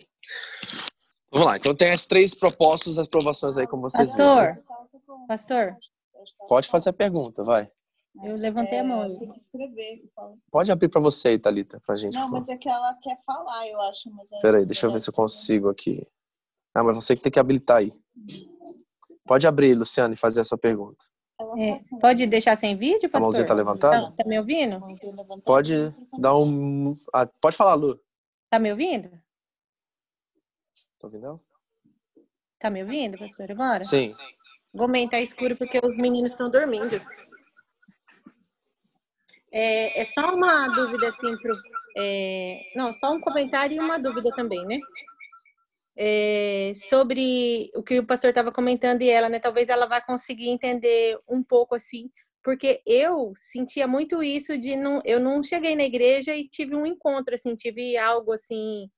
Vamos lá. Então tem as três propostas, as aprovações aí, como vocês Pastor. viram. Pastor, Pode fazer a pergunta, vai. eu levantei a mão. É, Tem que escrever. Pode abrir para você aí, Thalita, pra gente. Não, por mas é que ela quer falar, eu acho. Mas é- Peraí, deixa eu ver se eu consigo aqui. Ah, mas você que tem que habilitar aí. Pode abrir, Luciano, e fazer a sua pergunta. É, pode deixar sem vídeo, A pastor? mãozinha tá levantada? Tá, tá me ouvindo? Pode dar um. ah, pode falar, Lu. Tá me ouvindo? Tá ouvindo? Tá me ouvindo, pastor, agora? Sim. Vou aumentar tá escuro porque os meninos estão dormindo. É, é só uma dúvida, assim, pro, é, não, só um comentário e uma dúvida também, né? É, sobre o que o pastor estava comentando e ela, né? Talvez ela vá conseguir entender um pouco assim, porque eu sentia muito isso de não, eu não cheguei na igreja e tive um encontro, assim, tive algo assim,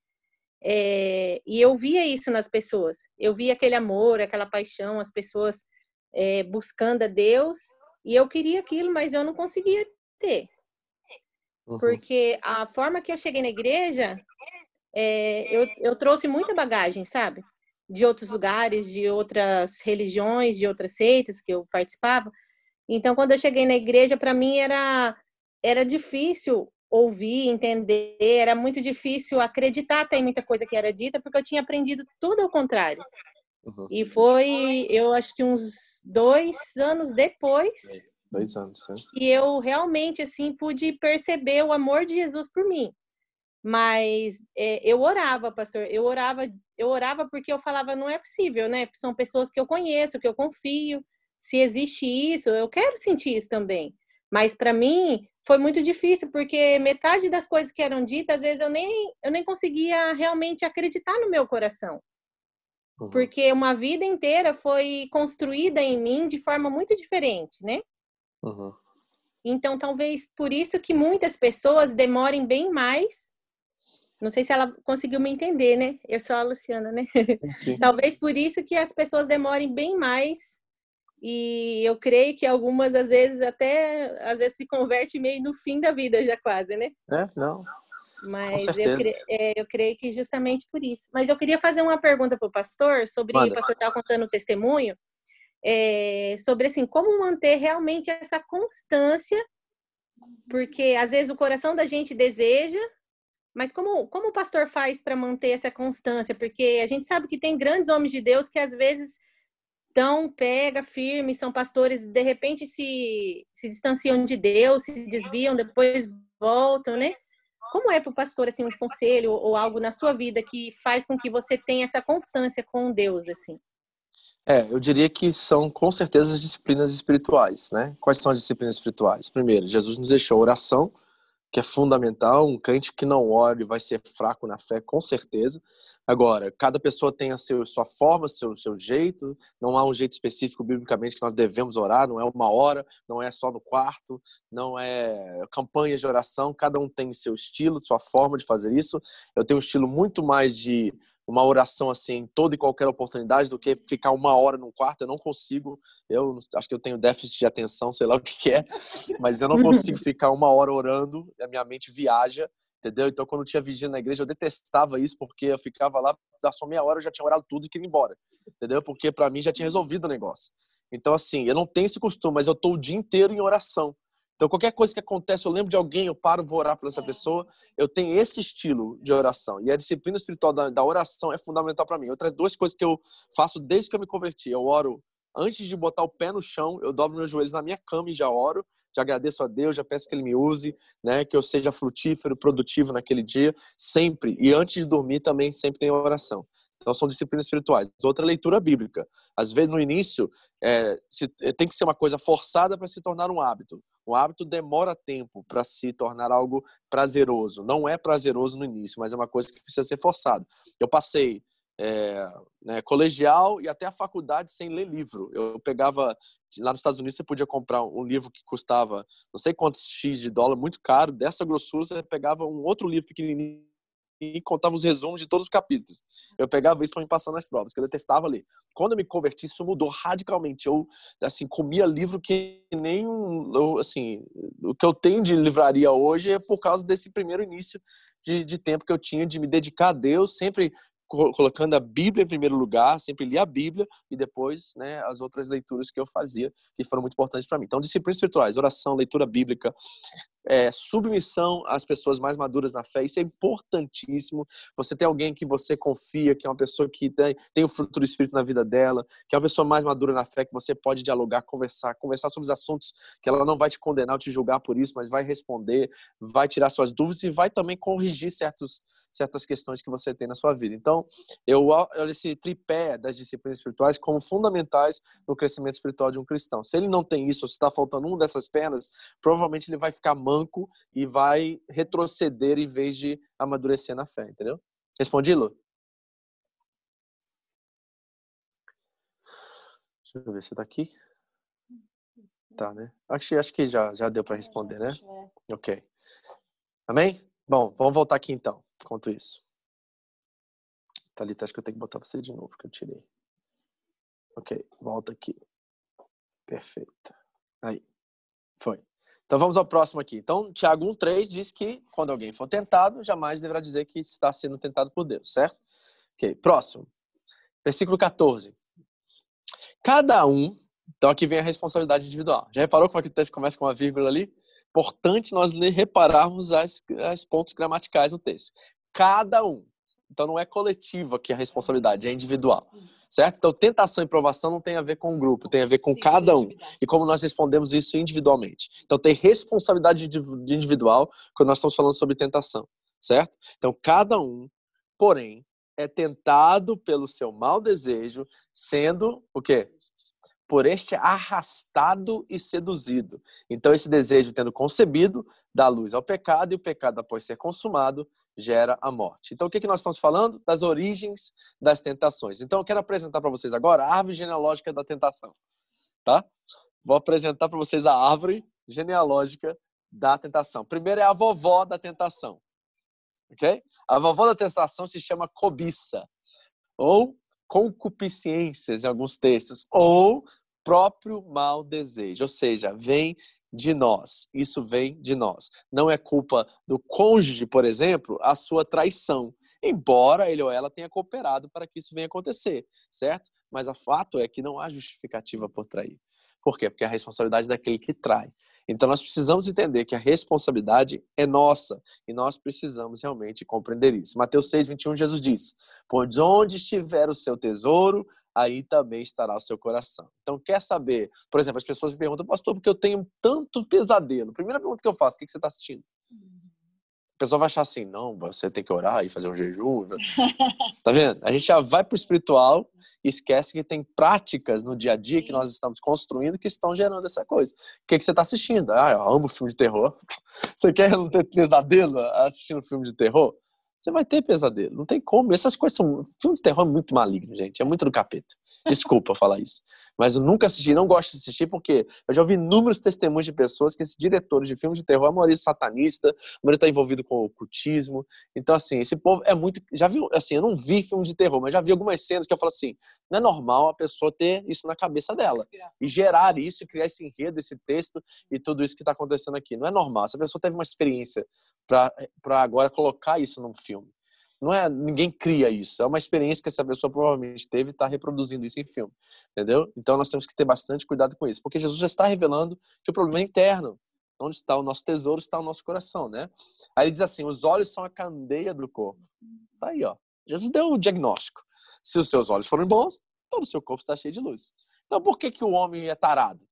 é, e eu via isso nas pessoas. Eu via aquele amor, aquela paixão, as pessoas é, buscando a Deus, e eu queria aquilo, mas eu não conseguia ter. Uhum. Porque a forma que eu cheguei na igreja, é, eu, eu trouxe muita bagagem, sabe? De outros lugares, de outras religiões, de outras seitas que eu participava. Então, quando eu cheguei na igreja, para mim era, era difícil ouvir, entender, era muito difícil acreditar até em muita coisa que era dita, porque eu tinha aprendido tudo ao contrário. Uhum. E foi, eu acho que uns dois anos depois, Dois anos, né? que eu realmente assim pude perceber o amor de Jesus por mim. Mas é, eu orava, pastor, eu orava, eu orava porque eu falava não é possível, né? São pessoas que eu conheço, que eu confio. Se existe isso, eu quero sentir isso também. Mas para mim foi muito difícil porque metade das coisas que eram ditas, às vezes eu nem eu nem conseguia realmente acreditar no meu coração Uhum. porque uma vida inteira foi construída em mim de forma muito diferente, né? Uhum. Então, talvez por isso que muitas pessoas demorem bem mais. Não sei se ela conseguiu me entender, né? Eu sou a Luciana, né? Sim, sim. Talvez por isso que as pessoas demorem bem mais. E eu creio que algumas, às vezes, até às vezes se converte meio no fim da vida já quase, né? É, não. Mas eu, cre- é, eu creio que justamente por isso. Mas eu queria fazer uma pergunta para o pastor sobre Manda. o pastor estava contando o testemunho é, sobre assim como manter realmente essa constância, porque às vezes o coração da gente deseja, mas como como o pastor faz para manter essa constância? Porque a gente sabe que tem grandes homens de Deus que às vezes tão pega firme, são pastores, de repente se se distanciam de Deus, se desviam, depois voltam, né? Como é para o pastor assim um conselho ou algo na sua vida que faz com que você tenha essa constância com Deus assim? É, eu diria que são com certeza as disciplinas espirituais, né? Quais são as disciplinas espirituais? Primeiro, Jesus nos deixou oração, que é fundamental. Um crente que não ore vai ser fraco na fé, com certeza. Agora, cada pessoa tem a seu, sua forma, seu, seu jeito. Não há um jeito específico biblicamente que nós devemos orar. Não é uma hora, não é só no quarto, não é campanha de oração. Cada um tem seu estilo, sua forma de fazer isso. Eu tenho um estilo muito mais de uma oração assim em toda e qualquer oportunidade do que ficar uma hora num quarto. Eu não consigo. Eu acho que eu tenho déficit de atenção, sei lá o que, que é, mas eu não consigo ficar uma hora orando. A minha mente viaja, entendeu? Então, quando tinha vigília na igreja, eu detestava isso porque eu ficava lá, da só meia hora eu já tinha orado tudo e queria ir embora, entendeu? Porque para mim já tinha resolvido o negócio. Então, assim, eu não tenho esse costume, mas eu tô o dia inteiro em oração. Então, qualquer coisa que acontece, eu lembro de alguém, eu paro, vou orar por essa pessoa. Eu tenho esse estilo de oração. E a disciplina espiritual da, da oração é fundamental para mim. Outras duas coisas que eu faço desde que eu me converti. Eu oro antes de botar o pé no chão, eu dobro meus joelhos na minha cama e já oro. Já agradeço a Deus, já peço que Ele me use, né? Que eu seja frutífero, produtivo naquele dia, sempre. E antes de dormir também sempre tem oração. Então são disciplinas espirituais. Outra leitura bíblica. Às vezes no início é, se, tem que ser uma coisa forçada para se tornar um hábito. O hábito demora tempo para se tornar algo prazeroso. Não é prazeroso no início, mas é uma coisa que precisa ser forçada. Eu passei é, né, colegial e até a faculdade sem ler livro. Eu pegava lá nos Estados Unidos você podia comprar um livro que custava não sei quantos x de dólar, muito caro. Dessa grossura você pegava um outro livro pequenininho e contava os resumos de todos os capítulos. Eu pegava isso para me passar nas provas, que eu detestava ler. Quando eu me converti, isso mudou radicalmente. Eu, assim, comia livro que nem um, assim, o que eu tenho de livraria hoje é por causa desse primeiro início de, de tempo que eu tinha de me dedicar a Deus, sempre colocando a Bíblia em primeiro lugar, sempre li a Bíblia e depois, né, as outras leituras que eu fazia, que foram muito importantes para mim. Então, disciplinas espirituais, oração, leitura bíblica, é, submissão às pessoas mais maduras na fé, isso é importantíssimo. Você tem alguém que você confia, que é uma pessoa que tem, tem o fruto do Espírito na vida dela, que é uma pessoa mais madura na fé, que você pode dialogar, conversar, conversar sobre os assuntos que ela não vai te condenar ou te julgar por isso, mas vai responder, vai tirar suas dúvidas e vai também corrigir certos, certas questões que você tem na sua vida. Então, eu olho esse tripé das disciplinas espirituais como fundamentais no crescimento espiritual de um cristão. Se ele não tem isso, ou se está faltando uma dessas pernas, provavelmente ele vai ficar manco e vai retroceder em vez de amadurecer na fé, entendeu? Respondi, Lu? Deixa eu ver se tá aqui. Tá, né? Acho, acho que já, já deu para responder, né? Ok. Amém? Bom, vamos voltar aqui então, enquanto isso. Thalita, acho que eu tenho que botar você de novo, que eu tirei. Ok, volta aqui. Perfeito. Aí. Foi. Então vamos ao próximo aqui. Então, Tiago 1,3 diz que quando alguém for tentado, jamais deverá dizer que está sendo tentado por Deus, certo? Ok, próximo. Versículo 14. Cada um, então aqui vem a responsabilidade individual. Já reparou como é que o texto começa com uma vírgula ali? Importante nós repararmos as, as pontos gramaticais no texto. Cada um. Então não é coletivo aqui a responsabilidade, é individual. Certo? Então tentação e provação não tem a ver com o grupo, tem a ver com cada um. E como nós respondemos isso individualmente. Então tem responsabilidade de individual quando nós estamos falando sobre tentação. Certo? Então cada um, porém, é tentado pelo seu mau desejo, sendo o quê? Por este arrastado e seduzido. Então, esse desejo, tendo concebido, dá luz ao pecado, e o pecado, após ser consumado, gera a morte. Então, o que, que nós estamos falando? Das origens das tentações. Então, eu quero apresentar para vocês agora a árvore genealógica da tentação. Tá? Vou apresentar para vocês a árvore genealógica da tentação. Primeiro é a vovó da tentação. Ok? A vovó da tentação se chama cobiça, ou concupiscências em alguns textos, ou próprio mau desejo, ou seja, vem de nós. Isso vem de nós. Não é culpa do cônjuge, por exemplo, a sua traição, embora ele ou ela tenha cooperado para que isso venha acontecer, certo? Mas o fato é que não há justificativa por trair. Por quê? Porque é a responsabilidade daquele que trai. Então nós precisamos entender que a responsabilidade é nossa e nós precisamos realmente compreender isso. Mateus 6, 21, Jesus diz: Pois onde estiver o seu tesouro, aí também estará o seu coração. Então, quer saber? Por exemplo, as pessoas me perguntam, pastor, porque eu tenho tanto pesadelo. Primeira pergunta que eu faço: o que você está assistindo? A pessoa vai achar assim, não, você tem que orar e fazer um jejum. tá vendo? A gente já vai para o espiritual e esquece que tem práticas no dia a dia que nós estamos construindo que estão gerando essa coisa. O que, que você está assistindo? Ah, eu amo filme de terror. Você quer não ter pesadelo assistindo filme de terror? Você vai ter pesadelo, não tem como. Essas coisas são. Filme de terror é muito maligno, gente. É muito do capeta. Desculpa falar isso. Mas eu nunca assisti, não gosto de assistir, porque eu já ouvi inúmeros testemunhos de pessoas que esses diretores de filmes de terror, a maioria é satanista, a maioria está envolvido com o ocultismo. Então, assim, esse povo é muito. Já viu, assim, eu não vi filme de terror, mas já vi algumas cenas que eu falo assim: não é normal a pessoa ter isso na cabeça dela. E gerar isso, criar esse enredo, esse texto e tudo isso que está acontecendo aqui. Não é normal. Essa pessoa teve uma experiência para agora colocar isso num filme. Não é ninguém cria isso, é uma experiência que essa pessoa provavelmente teve e está reproduzindo isso em filme, entendeu? Então nós temos que ter bastante cuidado com isso, porque Jesus já está revelando que o problema é interno. Onde está o nosso tesouro está o nosso coração, né? Aí ele diz assim: os olhos são a candeia do corpo. Tá aí, ó. Jesus deu o diagnóstico. Se os seus olhos forem bons, todo o seu corpo está cheio de luz. Então por que que o homem é tarado?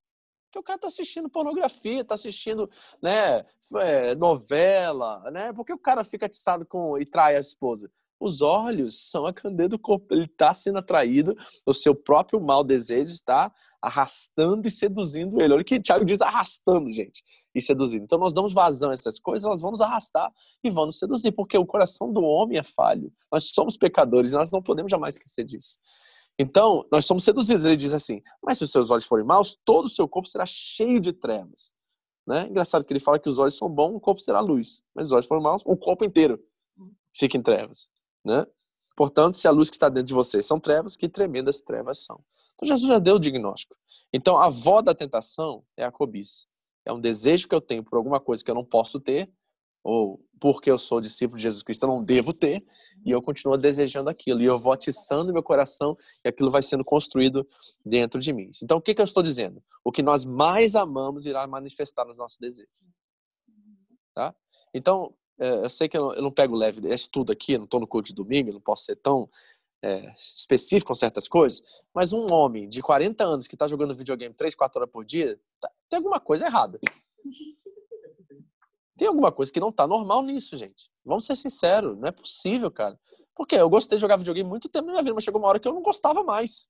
Porque o cara está assistindo pornografia, está assistindo né, é, novela, né? Porque o cara fica atiçado com e trai a esposa. Os olhos são a candeia do corpo. Ele está sendo atraído, o seu próprio mau desejo está arrastando e seduzindo ele. Olha o que Tiago diz arrastando, gente, e seduzindo. Então nós damos vazão a essas coisas, elas vão nos arrastar e vão nos seduzir, porque o coração do homem é falho. Nós somos pecadores e nós não podemos jamais esquecer disso. Então, nós somos seduzidos. Ele diz assim: Mas se os seus olhos forem maus, todo o seu corpo será cheio de trevas. Né? Engraçado que ele fala que os olhos são bons, o corpo será luz. Mas os olhos forem maus, o corpo inteiro fica em trevas. Né? Portanto, se a luz que está dentro de você são trevas, que tremendas trevas são. Então, Jesus já deu o diagnóstico. Então, a avó da tentação é a cobiça. É um desejo que eu tenho por alguma coisa que eu não posso ter, ou porque eu sou discípulo de Jesus Cristo, eu não devo ter, e eu continuo desejando aquilo, e eu vou atiçando meu coração, e aquilo vai sendo construído dentro de mim. Então, o que, que eu estou dizendo? O que nós mais amamos irá manifestar nos nossos desejos. Tá? Então, é, eu sei que eu não, pego leve esse tudo aqui, eu não estou no culto de domingo, não posso ser tão é, específico com certas coisas, mas um homem de 40 anos que está jogando videogame 3, 4 horas por dia, tá, tem alguma coisa errada. Tem alguma coisa que não está normal nisso, gente. Vamos ser sinceros, não é possível, cara. Porque eu gostei de jogar videogame muito tempo na minha vida, mas chegou uma hora que eu não gostava mais.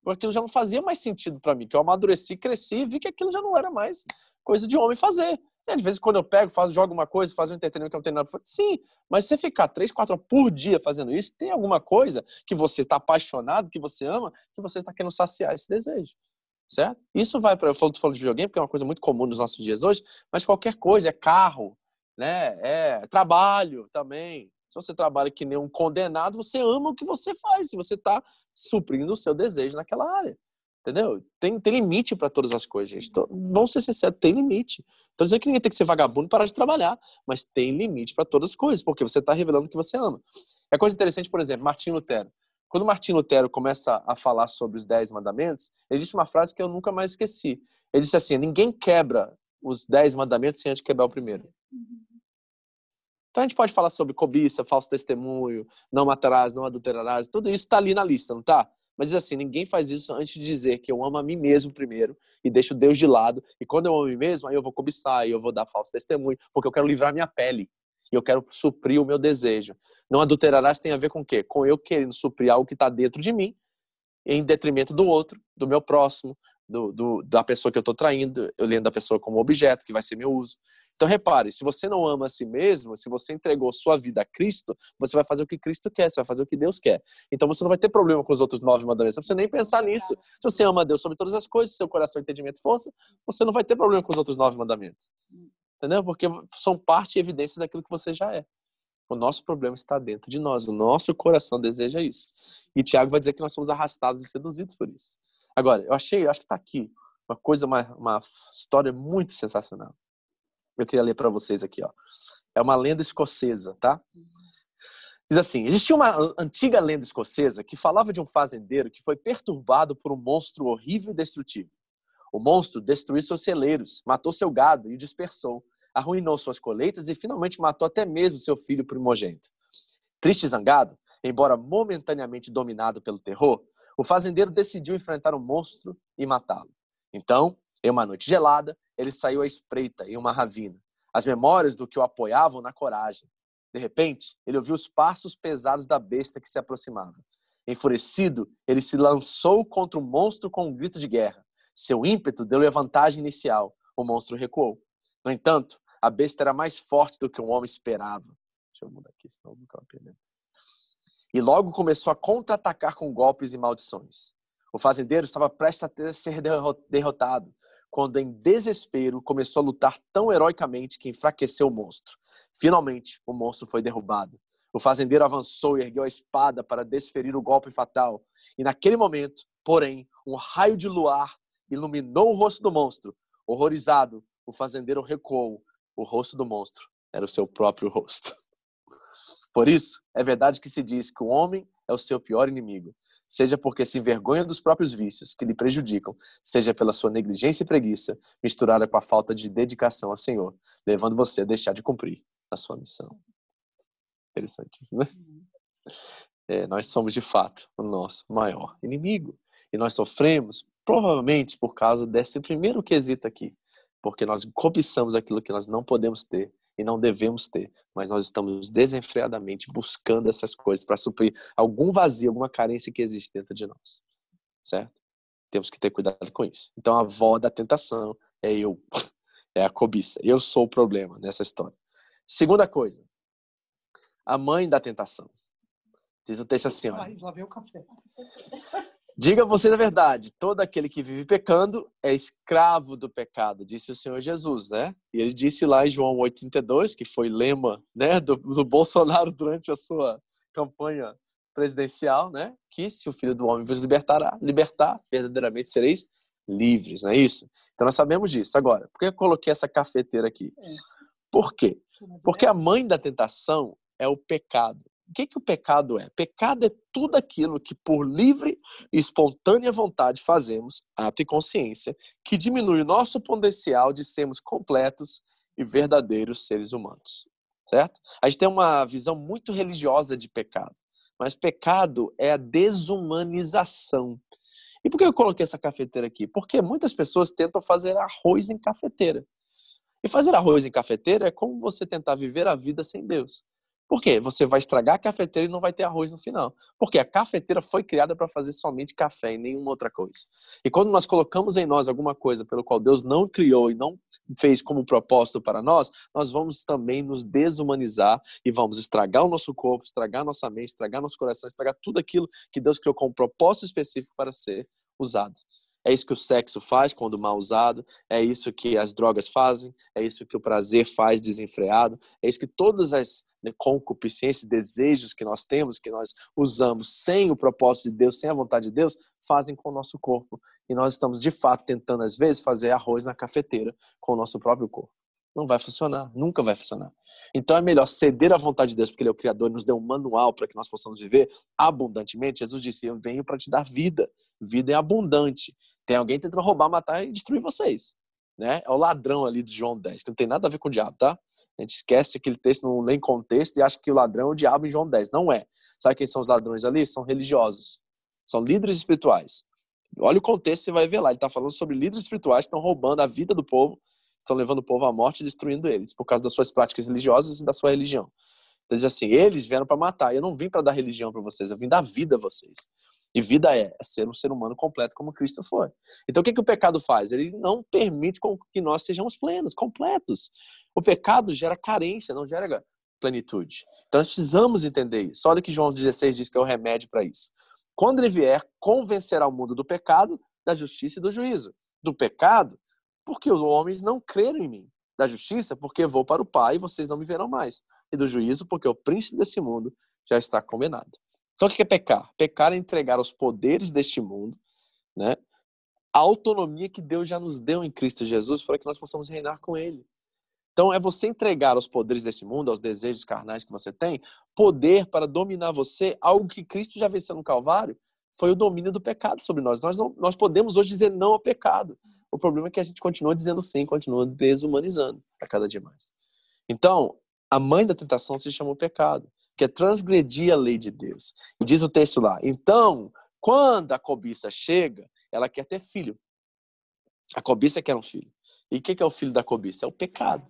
Porque aquilo já não fazia mais sentido para mim, que eu amadureci, cresci e vi que aquilo já não era mais coisa de homem fazer. É, de vez em quando eu pego, faço, jogo uma coisa, faço um entretenimento que eu não tenho nada fazer. Sim, mas você ficar três, quatro horas por dia fazendo isso, tem alguma coisa que você está apaixonado, que você ama, que você está querendo saciar esse desejo. Certo? Isso vai para. Eu falo, falo de videogame, porque é uma coisa muito comum nos nossos dias hoje, mas qualquer coisa, é carro, né? É trabalho também. Se você trabalha que nem um condenado, você ama o que você faz, se você está suprindo o seu desejo naquela área. Entendeu? Tem, tem limite para todas as coisas, gente. Então, vamos ser sinceros, tem limite. Estou dizendo que ninguém tem que ser vagabundo e parar de trabalhar, mas tem limite para todas as coisas, porque você está revelando o que você ama. É coisa interessante, por exemplo, Martinho Lutero. Quando Martinho Lutero começa a falar sobre os dez mandamentos, ele disse uma frase que eu nunca mais esqueci. Ele disse assim: ninguém quebra os dez mandamentos sem antes quebrar o primeiro. Então a gente pode falar sobre cobiça, falso testemunho, não matarás, não adulterarás, tudo isso está ali na lista, não está? Mas diz assim, ninguém faz isso antes de dizer que eu amo a mim mesmo primeiro e deixo Deus de lado. E quando eu amo a mim mesmo, aí eu vou cobiçar, aí eu vou dar falso testemunho, porque eu quero livrar minha pele. E eu quero suprir o meu desejo. Não adulterarás tem a ver com o quê? Com eu querendo suprir algo que está dentro de mim, em detrimento do outro, do meu próximo, do, do da pessoa que eu estou traindo, eu lendo a pessoa como objeto, que vai ser meu uso. Então repare, se você não ama a si mesmo, se você entregou sua vida a Cristo, você vai fazer o que Cristo quer, você vai fazer o que Deus quer. Então você não vai ter problema com os outros nove mandamentos, não precisa nem pensar nisso. Se você ama a Deus sobre todas as coisas, seu coração, entendimento e força, você não vai ter problema com os outros nove mandamentos. Entendeu? Porque são parte e evidência daquilo que você já é. O nosso problema está dentro de nós, o nosso coração deseja isso. E Tiago vai dizer que nós somos arrastados e seduzidos por isso. Agora, eu achei, eu acho que está aqui uma coisa, uma, uma história muito sensacional eu queria ler para vocês aqui, ó. É uma lenda escocesa, tá? Diz assim: existia uma antiga lenda escocesa que falava de um fazendeiro que foi perturbado por um monstro horrível e destrutivo. O monstro destruiu seus celeiros, matou seu gado e o dispersou, arruinou suas colheitas e finalmente matou até mesmo seu filho primogênito. Triste e zangado, embora momentaneamente dominado pelo terror, o fazendeiro decidiu enfrentar o monstro e matá-lo. Então, em uma noite gelada, ele saiu à espreita em uma ravina. As memórias do que o apoiavam na coragem. De repente, ele ouviu os passos pesados da besta que se aproximava. Enfurecido, ele se lançou contra o monstro com um grito de guerra. Seu ímpeto deu-lhe a vantagem inicial. O monstro recuou. No entanto, a besta era mais forte do que o homem esperava. Deixa eu mudar aqui, senão eu nunca vou perder. E logo começou a contra-atacar com golpes e maldições. O fazendeiro estava prestes a ser derrotado, quando em desespero começou a lutar tão heroicamente que enfraqueceu o monstro. Finalmente, o monstro foi derrubado. O fazendeiro avançou e ergueu a espada para desferir o golpe fatal. E naquele momento, porém, um raio de luar iluminou o rosto do monstro. Horrorizado, o fazendeiro recuou. O rosto do monstro era o seu próprio rosto. Por isso, é verdade que se diz que o homem é o seu pior inimigo seja porque se envergonha dos próprios vícios que lhe prejudicam, seja pela sua negligência e preguiça, misturada com a falta de dedicação ao Senhor, levando você a deixar de cumprir a sua missão. Interessante, né? É, nós somos de fato o nosso maior inimigo. E nós sofremos provavelmente por causa desse primeiro quesito aqui. Porque nós cobiçamos aquilo que nós não podemos ter e não devemos ter, mas nós estamos desenfreadamente buscando essas coisas para suprir algum vazio, alguma carência que existe dentro de nós, certo? Temos que ter cuidado com isso. Então, a avó da tentação é eu, é a cobiça. Eu sou o problema nessa história. Segunda coisa, a mãe da tentação. Diz o texto assim, olha. Lá vem o café. Diga vocês a verdade: todo aquele que vive pecando é escravo do pecado, disse o Senhor Jesus, né? E ele disse lá em João 8,32, que foi lema né, do, do Bolsonaro durante a sua campanha presidencial, né? Que se o Filho do Homem vos libertará, libertar, verdadeiramente sereis livres, não é isso? Então nós sabemos disso. Agora, por que eu coloquei essa cafeteira aqui? É. Por quê? Porque a mãe da tentação é o pecado. O que, que o pecado é? Pecado é tudo aquilo que, por livre e espontânea vontade, fazemos, ato e consciência, que diminui o nosso potencial de sermos completos e verdadeiros seres humanos. Certo? A gente tem uma visão muito religiosa de pecado, mas pecado é a desumanização. E por que eu coloquei essa cafeteira aqui? Porque muitas pessoas tentam fazer arroz em cafeteira. E fazer arroz em cafeteira é como você tentar viver a vida sem Deus. Por quê? Você vai estragar a cafeteira e não vai ter arroz no final. Porque a cafeteira foi criada para fazer somente café e nenhuma outra coisa. E quando nós colocamos em nós alguma coisa pelo qual Deus não criou e não fez como propósito para nós, nós vamos também nos desumanizar e vamos estragar o nosso corpo, estragar a nossa mente, estragar nosso coração, estragar tudo aquilo que Deus criou com um propósito específico para ser usado. É isso que o sexo faz quando mal usado, é isso que as drogas fazem, é isso que o prazer faz desenfreado, é isso que todas as né, concupiscências, desejos que nós temos, que nós usamos sem o propósito de Deus, sem a vontade de Deus, fazem com o nosso corpo. E nós estamos, de fato, tentando, às vezes, fazer arroz na cafeteira com o nosso próprio corpo. Não vai funcionar, nunca vai funcionar. Então é melhor ceder à vontade de Deus, porque Ele é o Criador e nos deu um manual para que nós possamos viver abundantemente. Jesus disse: Eu venho para te dar vida. Vida é abundante. Tem alguém tentando roubar, matar e destruir vocês. Né? É o ladrão ali de João 10, que não tem nada a ver com o diabo, tá? A gente esquece aquele texto, não lê em contexto e acha que o ladrão é o diabo em João 10. Não é. Sabe quem são os ladrões ali? São religiosos. São líderes espirituais. Olha o contexto, você vai ver lá. Ele está falando sobre líderes espirituais que estão roubando a vida do povo estão levando o povo à morte e destruindo eles, por causa das suas práticas religiosas e da sua religião. Então diz assim: eles vieram para matar. Eu não vim para dar religião para vocês, eu vim dar vida a vocês. E vida é, é, ser um ser humano completo como Cristo foi. Então o que, que o pecado faz? Ele não permite que nós sejamos plenos, completos. O pecado gera carência, não gera plenitude. Então nós precisamos entender isso. Olha que João 16 diz que é o remédio para isso. Quando ele vier, convencerá o mundo do pecado, da justiça e do juízo. Do pecado, porque os homens não creram em mim. Da justiça, porque vou para o Pai e vocês não me verão mais. E do juízo, porque o príncipe desse mundo já está condenado. Então, o que é pecar? Pecar é entregar aos poderes deste mundo, né? A autonomia que Deus já nos deu em Cristo Jesus para que nós possamos reinar com Ele. Então, é você entregar aos poderes desse mundo, aos desejos carnais que você tem, poder para dominar você, algo que Cristo já venceu no Calvário, foi o domínio do pecado sobre nós. Nós, não, nós podemos hoje dizer não ao pecado. O problema é que a gente continua dizendo sim, continua desumanizando a cada dia mais. Então, a mãe da tentação se chama o pecado, que é transgredir a lei de Deus. E diz o texto lá: então, quando a cobiça chega, ela quer ter filho. A cobiça quer um filho. E o que é o filho da cobiça? É o pecado.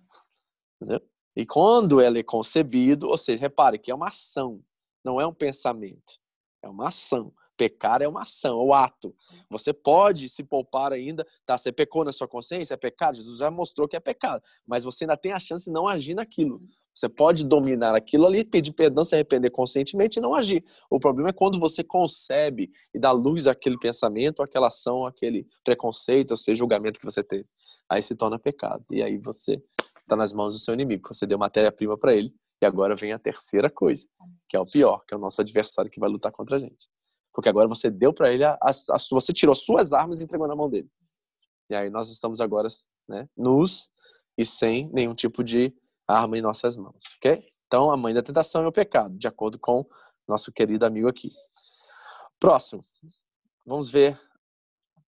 Entendeu? E quando ela é concebido, ou seja, repare que é uma ação, não é um pensamento, é uma ação. Pecar é uma ação, é o ato. Você pode se poupar ainda, tá? Você pecou na sua consciência, é pecado. Jesus já mostrou que é pecado, mas você ainda tem a chance de não agir naquilo. Você pode dominar aquilo ali, pedir perdão, se arrepender conscientemente e não agir. O problema é quando você concebe e dá luz àquele pensamento, àquela ação, àquele preconceito, ou seja, julgamento que você teve. Aí se torna pecado. E aí você está nas mãos do seu inimigo. Você deu matéria-prima para ele. E agora vem a terceira coisa, que é o pior, que é o nosso adversário que vai lutar contra a gente. Porque agora você deu para ele, a, a, a, você tirou suas armas e entregou na mão dele. E aí nós estamos agora né, nus e sem nenhum tipo de arma em nossas mãos, ok? Então, a mãe da tentação é o pecado, de acordo com nosso querido amigo aqui. Próximo, vamos ver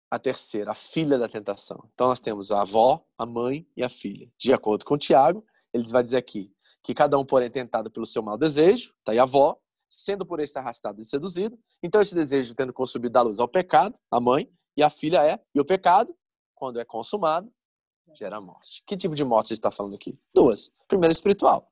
a terceira, a filha da tentação. Então, nós temos a avó, a mãe e a filha. De acordo com Tiago, ele vai dizer aqui que cada um, porém, tentado pelo seu mau desejo, tá aí a avó, sendo por este arrastado e seduzido. Então, esse desejo tendo consumido da luz ao pecado, a mãe, e a filha é. E o pecado, quando é consumado, gera morte. Que tipo de morte está falando aqui? Duas. Primeiro, espiritual.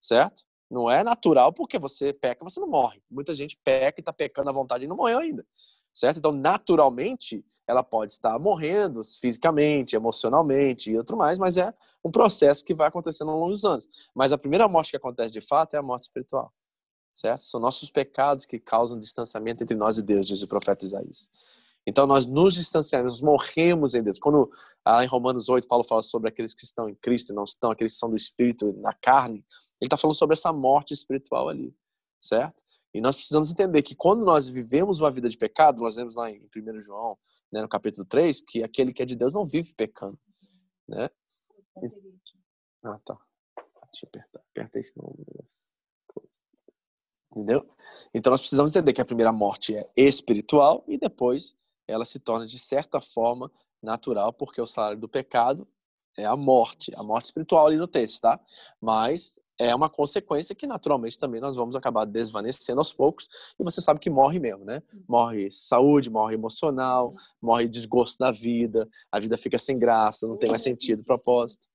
Certo? Não é natural porque você peca, você não morre. Muita gente peca e está pecando à vontade e não morreu ainda. Certo? Então, naturalmente, ela pode estar morrendo fisicamente, emocionalmente e outro mais, mas é um processo que vai acontecendo ao longo dos anos. Mas a primeira morte que acontece de fato é a morte espiritual certo? São nossos pecados que causam distanciamento entre nós e Deus, diz o profeta Isaías. Então nós nos distanciamos, nós morremos em Deus. Quando lá em Romanos 8 Paulo fala sobre aqueles que estão em Cristo e não estão, aqueles que são do Espírito na carne, ele está falando sobre essa morte espiritual ali, certo? E nós precisamos entender que quando nós vivemos uma vida de pecado, nós vemos lá em 1 João, né, no capítulo 3, que aquele que é de Deus não vive pecando, né? Ah, tá. Deixa eu apertar. Aperta esse nome. Entendeu? Então nós precisamos entender que a primeira morte é espiritual e depois ela se torna de certa forma natural, porque o salário do pecado é a morte, a morte espiritual ali no texto, tá? Mas é uma consequência que naturalmente também nós vamos acabar desvanecendo aos poucos e você sabe que morre mesmo, né? Morre saúde, morre emocional, morre desgosto da vida, a vida fica sem graça, não tem mais sentido, propósito.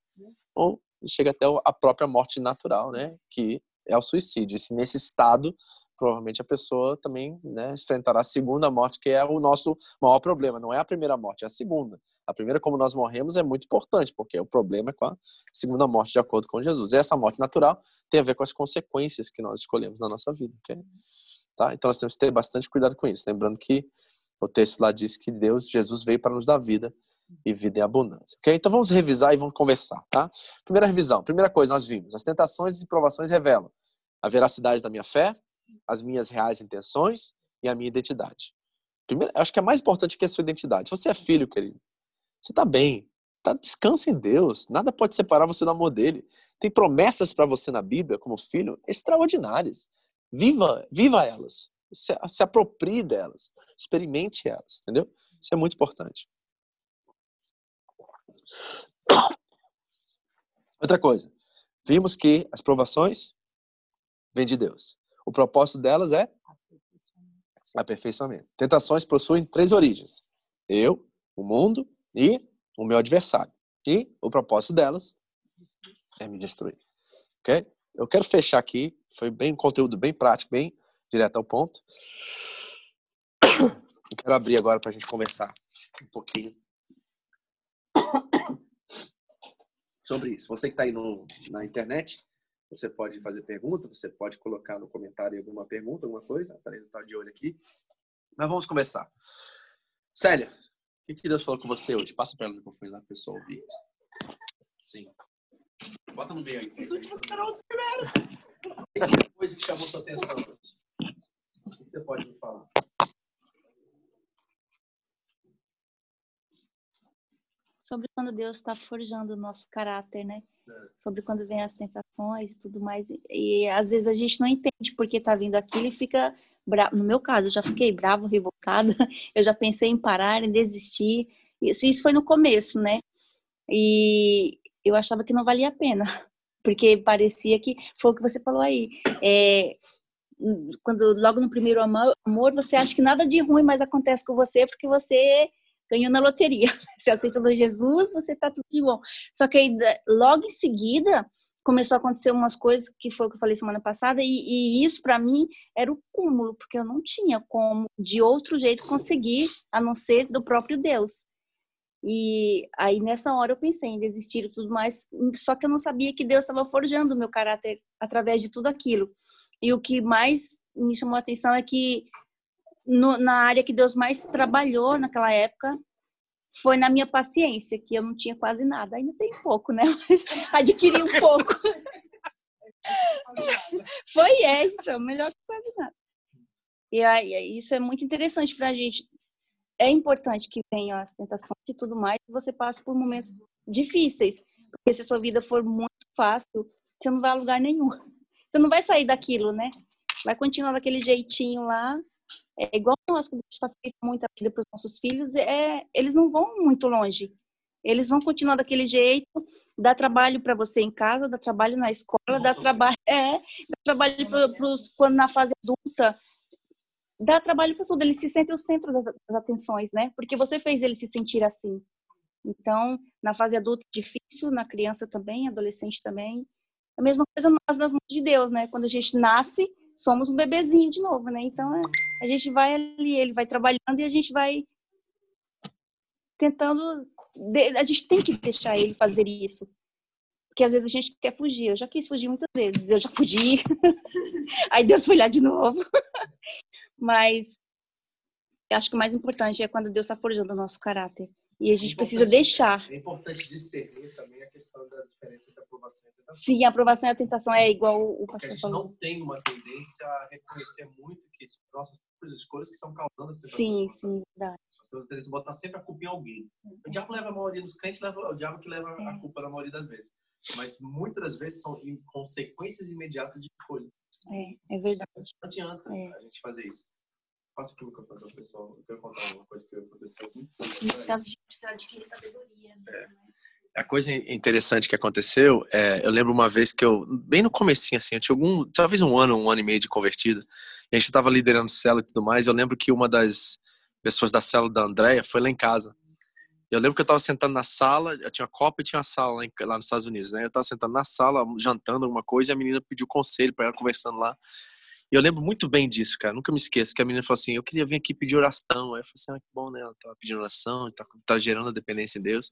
Ou chega até a própria morte natural, né? Que é o suicídio. E nesse estado, provavelmente a pessoa também né, enfrentará a segunda morte, que é o nosso maior problema. Não é a primeira morte, é a segunda. A primeira, como nós morremos, é muito importante, porque o problema é com a segunda morte, de acordo com Jesus. E essa morte natural tem a ver com as consequências que nós escolhemos na nossa vida. Okay? Tá? Então nós temos que ter bastante cuidado com isso. Lembrando que o texto lá diz que Deus, Jesus veio para nos dar vida e vida em abundância. Okay? Então vamos revisar e vamos conversar. Tá? Primeira revisão. Primeira coisa, nós vimos. As tentações e provações revelam a veracidade da minha fé, as minhas reais intenções e a minha identidade. Primeiro, acho que é mais importante que a sua identidade. Você é filho, querido, você está bem. Tá, descansa em Deus. Nada pode separar você do amor dele. Tem promessas para você na Bíblia, como filho, extraordinárias. Viva, viva elas. Se, se aproprie delas. Experimente elas, entendeu? Isso é muito importante. Outra coisa. Vimos que as provações vêm de Deus. O propósito delas é aperfeiçoamento. Tentações possuem três origens: eu, o mundo e o meu adversário. E o propósito delas é me destruir. Ok? Eu quero fechar aqui. Foi bem conteúdo bem prático, bem direto ao ponto. Eu quero abrir agora para a gente conversar um pouquinho sobre isso. Você que está aí no, na internet, você pode fazer pergunta, você pode colocar no comentário alguma pergunta, alguma coisa. A Teresa está de olho aqui. Mas vamos começar. Célia, o que, que Deus falou com você hoje? Passa para ela no microfone lá para a pessoa ouvir. Sim. Bota no meio aí. Os últimos serão os primeiros. Que coisa que chamou sua atenção? O que você pode me falar? Sobre quando Deus está forjando o nosso caráter, né? Sobre quando vem as tentações e tudo mais. E, às vezes a gente não entende porque está vindo aquilo e fica bravo. No meu caso, eu já fiquei bravo, revoltada. Eu já pensei em parar, em desistir. Isso, isso foi no começo, né? E eu achava que não valia a pena, porque parecia que foi o que você falou aí. É, quando logo no primeiro amor, você acha que nada de ruim mais acontece com você porque você ganhou na loteria. Você aceitou Jesus, você tá tudo de bom. Só que aí, logo em seguida, começou a acontecer umas coisas que foi o que eu falei semana passada e, e isso para mim era o cúmulo porque eu não tinha como de outro jeito conseguir a não ser do próprio Deus e aí nessa hora eu pensei em desistir e tudo mais só que eu não sabia que Deus estava forjando o meu caráter através de tudo aquilo e o que mais me chamou a atenção é que no, na área que Deus mais trabalhou naquela época foi na minha paciência, que eu não tinha quase nada. Ainda tem pouco, né? Mas adquiri um pouco. foi, é, então, melhor que quase nada. E aí, isso é muito interessante para a gente. É importante que venham as tentações e tudo mais, você passe por momentos difíceis. Porque se a sua vida for muito fácil, você não vai a lugar nenhum. Você não vai sair daquilo, né? Vai continuar daquele jeitinho lá, é igual nós, quando a gente facilita muito a vida para os nossos filhos, é, eles não vão muito longe. Eles vão continuar daquele jeito, dá trabalho para você em casa, dá trabalho na escola, dá trabalho, é, dá trabalho para os quando na fase adulta, dá trabalho para tudo. Eles se sentem o centro das, das atenções, né? Porque você fez ele se sentir assim. Então, na fase adulta difícil, na criança também, adolescente também. A mesma coisa nós nas mãos de Deus, né? Quando a gente nasce, somos um bebezinho de novo, né? Então é, a gente vai ali, ele vai trabalhando e a gente vai tentando. A gente tem que deixar ele fazer isso. Porque às vezes a gente quer fugir. Eu já quis fugir muitas vezes, eu já fugi. Aí Deus foi lá de novo. Mas acho que o mais importante é quando Deus está forjando o nosso caráter. E a gente é precisa deixar. É importante discernir também a questão da diferença entre aprovação e tentação. Sim, a aprovação e a tentação é igual o pastor Porque a gente falou. não tem uma tendência a reconhecer muito que são nossas próprias escolhas que estão causando as tentações. Sim, sim, verdade. Nós temos de botar sempre a culpa em alguém. O diabo leva a maioria dos crentes, leva, o diabo que leva a É. culpa na maioria das vezes. mas muitas das vezes são consequências imediatas de escolha. É, é verdade. Não adianta É. a gente fazer isso. Passa aqui o microfone, pessoal. Eu quero contar uma coisa que aconteceu. Nesse caso, gente precisa adquirir sabedoria. né? A coisa interessante que aconteceu, é, eu lembro uma vez que eu, bem no comecinho, assim, eu tinha algum, talvez um ano, um ano e meio de convertido, e a gente estava liderando célula e tudo mais, eu lembro que uma das pessoas da célula da Andréia foi lá em casa. Eu lembro que eu estava sentando na sala, eu tinha copa e tinha sala lá, lá nos Estados Unidos, né? Eu estava sentando na sala, jantando alguma coisa, e a menina pediu conselho para ela, conversando lá. E eu lembro muito bem disso, cara. Nunca me esqueço que a menina falou assim: Eu queria vir aqui pedir oração. Aí eu falei assim: Ah, que bom, né? Ela tava pedindo oração, tá, tá gerando a dependência em Deus.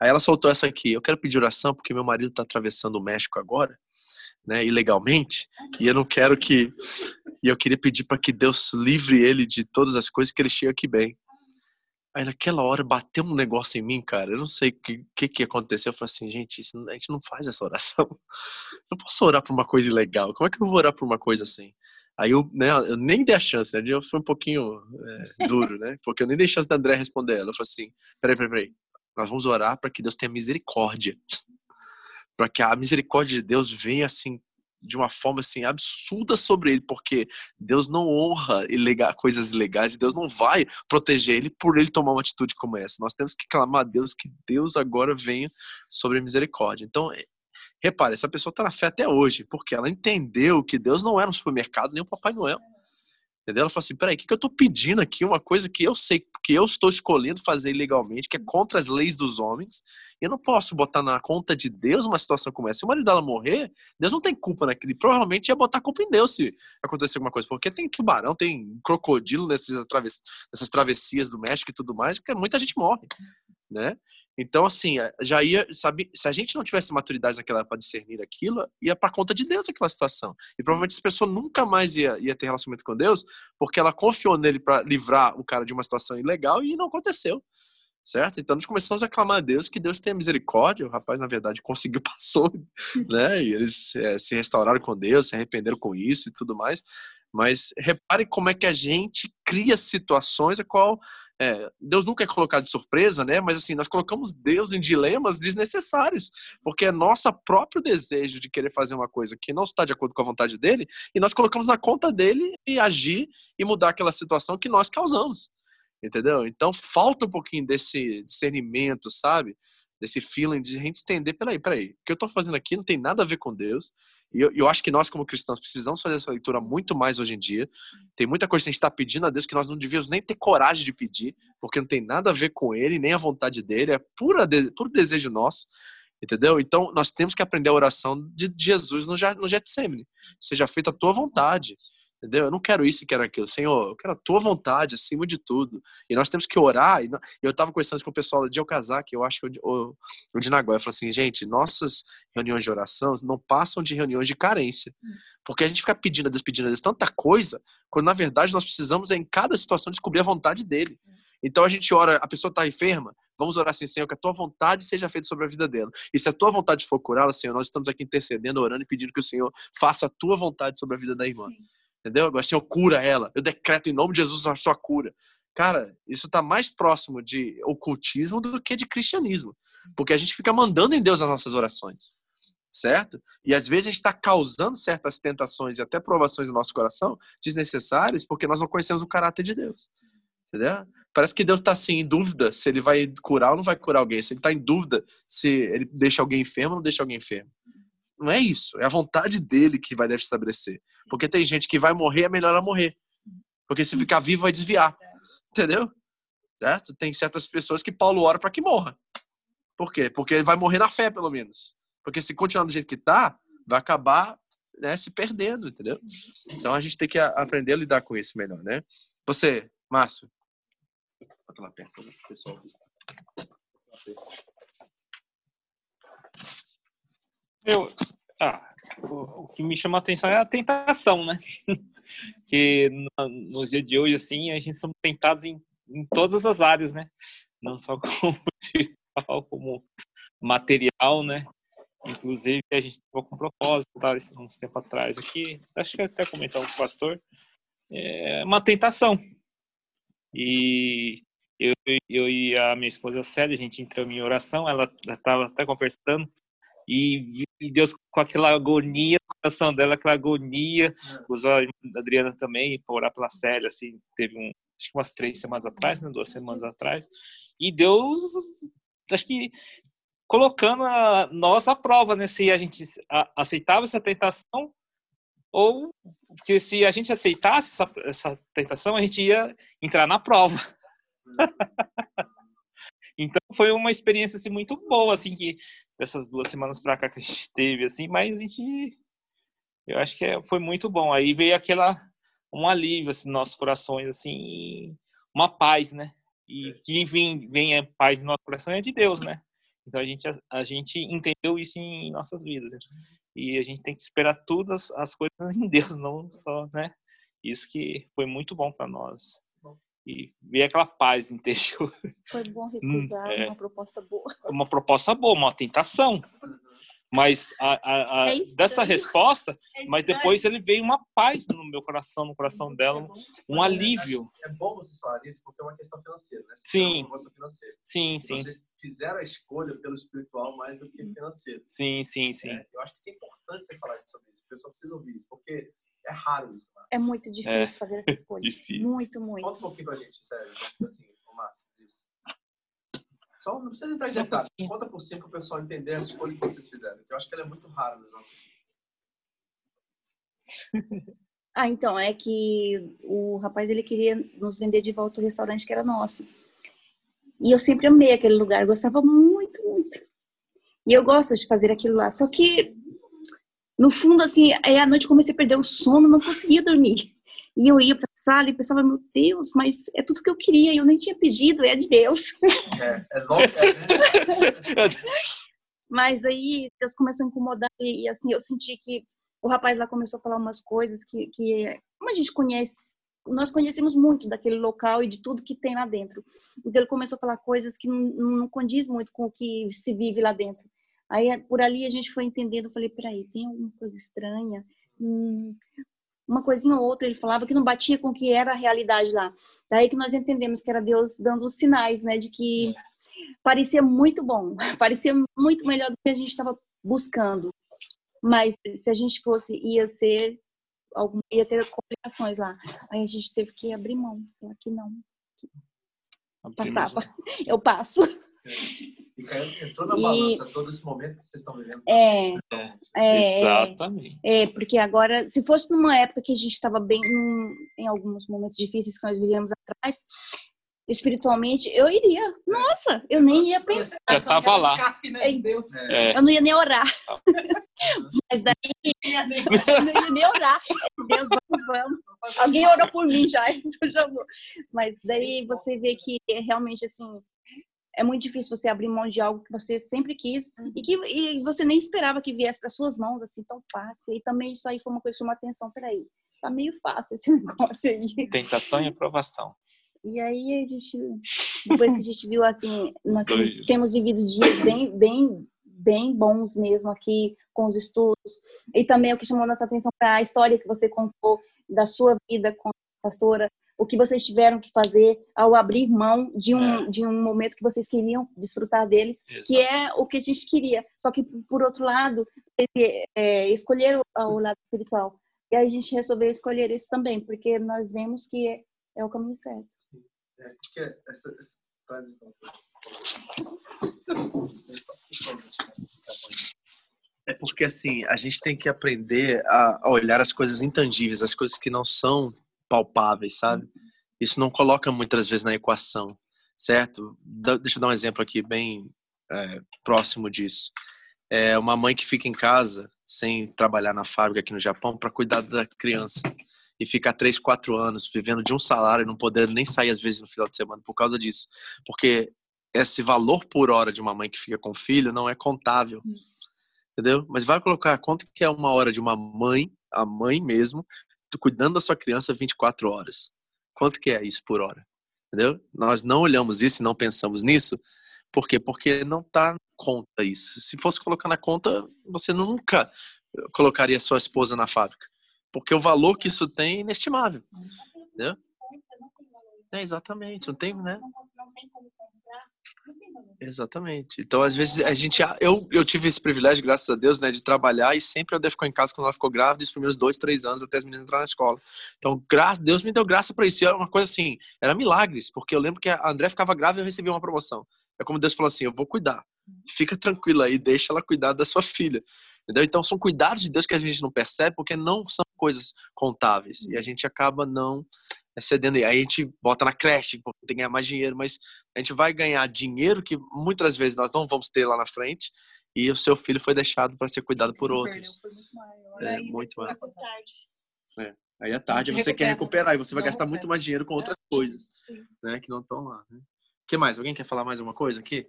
Aí ela soltou essa aqui: Eu quero pedir oração porque meu marido tá atravessando o México agora, né? Ilegalmente. E eu não quero que. E eu queria pedir para que Deus livre ele de todas as coisas que ele chegue aqui bem. Aí naquela hora bateu um negócio em mim, cara. Eu não sei o que, que, que aconteceu. Eu falei assim, gente, isso, a gente não faz essa oração. Eu não posso orar por uma coisa ilegal. Como é que eu vou orar por uma coisa assim? Aí eu, né, eu nem dei a chance, né? Eu fui um pouquinho é, duro, né? Porque eu nem dei chance da André responder ela. Eu falei assim: peraí, peraí, peraí. Nós vamos orar para que Deus tenha misericórdia. Para que a misericórdia de Deus venha assim, de uma forma assim absurda sobre ele, porque Deus não honra ilega- coisas ilegais e Deus não vai proteger ele por ele tomar uma atitude como essa. Nós temos que clamar a Deus que Deus agora venha sobre a misericórdia. Então, é, repare, essa pessoa está na fé até hoje, porque ela entendeu que Deus não era um supermercado nem um Papai Noel. Entendeu? Ela falou assim: peraí, o que, que eu estou pedindo aqui? Uma coisa que eu sei que eu estou escolhendo fazer ilegalmente, que é contra as leis dos homens. Eu não posso botar na conta de Deus uma situação como essa. Se o marido dela morrer, Deus não tem culpa naquele. Provavelmente ia botar culpa em Deus se acontecer alguma coisa. Porque tem tubarão, tem crocodilo nessas, traves, nessas travessias do México e tudo mais, porque muita gente morre. Né? Então, assim, já ia, sabe, se a gente não tivesse maturidade naquela para discernir aquilo, ia para conta de Deus aquela situação. E provavelmente essa pessoa nunca mais ia, ia ter relacionamento com Deus, porque ela confiou nele para livrar o cara de uma situação ilegal e não aconteceu. Certo? Então nós começamos a clamar a Deus que Deus tenha misericórdia. O rapaz, na verdade, conseguiu, passou, né? E eles é, se restauraram com Deus, se arrependeram com isso e tudo mais. Mas repare como é que a gente cria situações a qual é, Deus nunca é colocado de surpresa, né? Mas assim, nós colocamos Deus em dilemas desnecessários, porque é nosso próprio desejo de querer fazer uma coisa que não está de acordo com a vontade dele, e nós colocamos na conta dele e agir e mudar aquela situação que nós causamos. Entendeu? Então falta um pouquinho desse discernimento, sabe? Desse feeling de a gente entender, peraí, peraí, o que eu estou fazendo aqui não tem nada a ver com Deus. E eu, eu acho que nós, como cristãos, precisamos fazer essa leitura muito mais hoje em dia. Tem muita coisa que a gente está pedindo a Deus que nós não devíamos nem ter coragem de pedir, porque não tem nada a ver com Ele, nem a vontade dele, é pura, puro desejo nosso. Entendeu? Então, nós temos que aprender a oração de Jesus no, no Getsemane. Seja feita a tua vontade. Entendeu? Eu não quero isso e quero aquilo. Senhor, eu quero a tua vontade acima de tudo. E nós temos que orar. E eu estava conversando com o pessoal de Okazaki, eu acho que o, o, o de Nagoya, eu falei assim, gente, nossas reuniões de oração não passam de reuniões de carência. Porque a gente fica pedindo a Deus, pedindo a Deus tanta coisa, quando na verdade nós precisamos, é, em cada situação, descobrir a vontade dele. Então a gente ora, a pessoa está enferma, vamos orar assim, Senhor, que a tua vontade seja feita sobre a vida dela. E se a tua vontade for curá-la, Senhor, nós estamos aqui intercedendo, orando e pedindo que o Senhor faça a tua vontade sobre a vida da irmã. Entendeu? Agora, Senhor, cura ela. Eu decreto em nome de Jesus a sua cura. Cara, isso está mais próximo de ocultismo do que de cristianismo. Porque a gente fica mandando em Deus as nossas orações. Certo? E às vezes a gente está causando certas tentações e até provações no nosso coração desnecessárias porque nós não conhecemos o caráter de Deus. Entendeu? Parece que Deus está assim, em dúvida se ele vai curar ou não vai curar alguém. Se ele está em dúvida se ele deixa alguém enfermo ou não deixa alguém enfermo. Não é isso. É a vontade dele que vai deve estabelecer. Porque tem gente que vai morrer, é melhor ela morrer. Porque se ficar vivo, vai desviar. Entendeu? Certo? Tem certas pessoas que Paulo ora para que morra. Por quê? Porque ele vai morrer na fé, pelo menos. Porque se continuar do jeito que tá, vai acabar né, se perdendo, entendeu? Então a gente tem que aprender a lidar com isso melhor, né? Você, Márcio. Bota lá perto, né, pessoal. Eu, ah, o, o que me chama a atenção é a tentação, né? que no, nos dias de hoje, assim, a gente somos tentados em, em todas as áreas, né? Não só como espiritual, como material, né? Inclusive, a gente estava com um propósito, tá, uns tempo atrás aqui, acho que até comentar com o pastor, é uma tentação. E eu, eu e a minha esposa Célia, a gente entrou em oração, ela estava até conversando, E, e Deus com aquela agonia no coração dela, aquela agonia, usou a Adriana também para orar pela Célia, assim, teve um, acho que umas três semanas atrás, né, duas semanas atrás, e Deus, acho que colocando a, nós à prova, né, se a gente aceitava essa tentação ou que se a gente aceitasse essa, essa tentação, a gente ia entrar na prova. então foi uma experiência assim, muito boa, assim, que dessas duas semanas para cá que a gente teve, assim, mas a gente, eu acho que é, foi muito bom. Aí veio aquela, um alívio, assim, nos nossos corações, assim, uma paz, né? E que vem, vem a paz no nosso coração é de Deus, né? Então a gente, a, a gente entendeu isso em nossas vidas. Né? E a gente tem que esperar todas as coisas em Deus, não só, né? Isso que foi muito bom para nós e ver aquela paz interior. Foi bom recusar hum, é, uma proposta boa. Uma proposta boa, uma tentação. Mas a, a, a é dessa resposta, é mas depois ele veio uma paz no meu coração, no coração dela, um alívio. É bom vocês falarem isso porque é uma questão financeira, né? Vocês sim. Uma financeira. Sim, sim. Vocês fizeram a escolha pelo espiritual mais do que financeiro. Sim, sim, sim. É, eu acho que isso é importante você falar sobre isso. O pessoal precisa ouvir isso, porque é raro isso. Mano. É muito difícil é, fazer essa escolha. Difícil. Muito, muito. Conta um pouquinho pra gente, sério, assim, o Márcio, disso. Só não precisa entrar em detalhes. Conta por cima para o pessoal entender a escolha que vocês fizeram. Eu acho que ela é muito rara nos nossos Ah, então, é que o rapaz ele queria nos vender de volta o restaurante que era nosso. E eu sempre amei aquele lugar, gostava muito, muito. E eu gosto de fazer aquilo lá. Só que, no fundo, assim, aí à noite comecei a perder o sono, não conseguia dormir. E eu ia para a sala e pensava, meu Deus, mas é tudo que eu queria, eu nem tinha pedido, é de Deus. É, é logo, é, né? mas aí Deus começou a incomodar e, e, assim, eu senti que o rapaz lá começou a falar umas coisas que, que como a gente conhece, nós conhecemos muito daquele local e de tudo que tem lá dentro. Então ele começou a falar coisas que não, não condiz muito com o que se vive lá dentro. Aí por ali a gente foi entendendo, eu falei, peraí, tem alguma coisa estranha. Hum, uma coisinha ou outra ele falava que não batia com o que era a realidade lá. Daí que nós entendemos que era Deus dando os sinais, né, de que parecia muito bom, parecia muito melhor do que a gente estava buscando. Mas se a gente fosse, ia ser, algum, ia ter complicações lá. Aí a gente teve que abrir mão, falar que não. Passava. Eu passo. Entrou na balança e... todo esse momento que vocês estão vivendo. É, é, Exatamente. É, porque agora, se fosse numa época que a gente estava bem, num, em alguns momentos difíceis que nós vivemos atrás, espiritualmente, eu iria. Nossa, eu nem ia pensar. Já estava lá. Escape, né? é. Eu não ia nem orar. Mas daí eu não ia nem orar. Deus, vamos, vamos. Alguém orou por mim já, então já vou. Mas daí você vê que realmente assim é muito difícil você abrir mão de algo que você sempre quis uhum. e que e você nem esperava que viesse para suas mãos assim tão fácil. E também isso aí foi uma coisa que chamou atenção. Peraí, tá meio fácil esse negócio aí. Tentação e aprovação. E aí a gente, depois que a gente viu assim, nós temos vivido dias bem, bem, bem bons mesmo aqui com os estudos. E também o que chamou nossa atenção para a história que você contou da sua vida com a pastora, o que vocês tiveram que fazer ao abrir mão de um, é. de um momento que vocês queriam desfrutar deles, Exato. que é o que a gente queria. Só que, por outro lado, é, escolher o, o, lado espiritual. E aí a gente resolveu escolher esse também, porque nós vemos que é, é o caminho certo. É, porque essa, essa... É porque assim, a gente tem que aprender a olhar as coisas intangíveis, as coisas que não são palpáveis, sabe? Isso não coloca muitas vezes na equação, certo? Deixa eu dar um exemplo aqui bem é, próximo disso. É uma mãe que fica em casa sem trabalhar na fábrica aqui no Japão para cuidar da criança e ficar três, quatro anos vivendo de um salário e não poder nem sair às vezes no final de semana por causa disso, porque esse valor por hora de uma mãe que fica com o filho não é contável, entendeu? Mas vai colocar quanto que é uma hora de uma mãe, a mãe mesmo, cuidando da sua criança 24 horas. Quanto que é isso por hora? Entendeu? Nós não olhamos isso e não pensamos nisso. Por quê? Porque não está conta isso. Se fosse colocar na conta, você nunca colocaria sua esposa na fábrica. Porque o valor que isso tem é inestimável. Entendeu? É, exatamente. Não tem, né? Exatamente. Então, às vezes, a gente. Eu, eu tive esse privilégio, graças a Deus, né, de trabalhar e sempre a André ficou em casa quando ela ficou grávida, os primeiros dois, três anos, até as meninas entrarem na escola. Então, gra Deus me deu graça para isso. E era uma coisa assim, era milagres, porque eu lembro que a André ficava grávida e eu recebia uma promoção. É como Deus falou assim: eu vou cuidar. Fica tranquila aí, deixa ela cuidar da sua filha. Entendeu? Então, são cuidados de Deus que a gente não percebe, porque não são coisas contáveis. E a gente acaba não cedendo. E aí a gente bota na creche, porque tem que ganhar mais dinheiro, mas a gente vai ganhar dinheiro que muitas vezes nós não vamos ter lá na frente e o seu filho foi deixado para ser cuidado por outros. É, muito mais. É. Aí à tarde você, quer recuperar e você vai gastar muito mais dinheiro com outras coisas, né, que não estão lá. Né? O que mais? Alguém quer falar mais alguma coisa aqui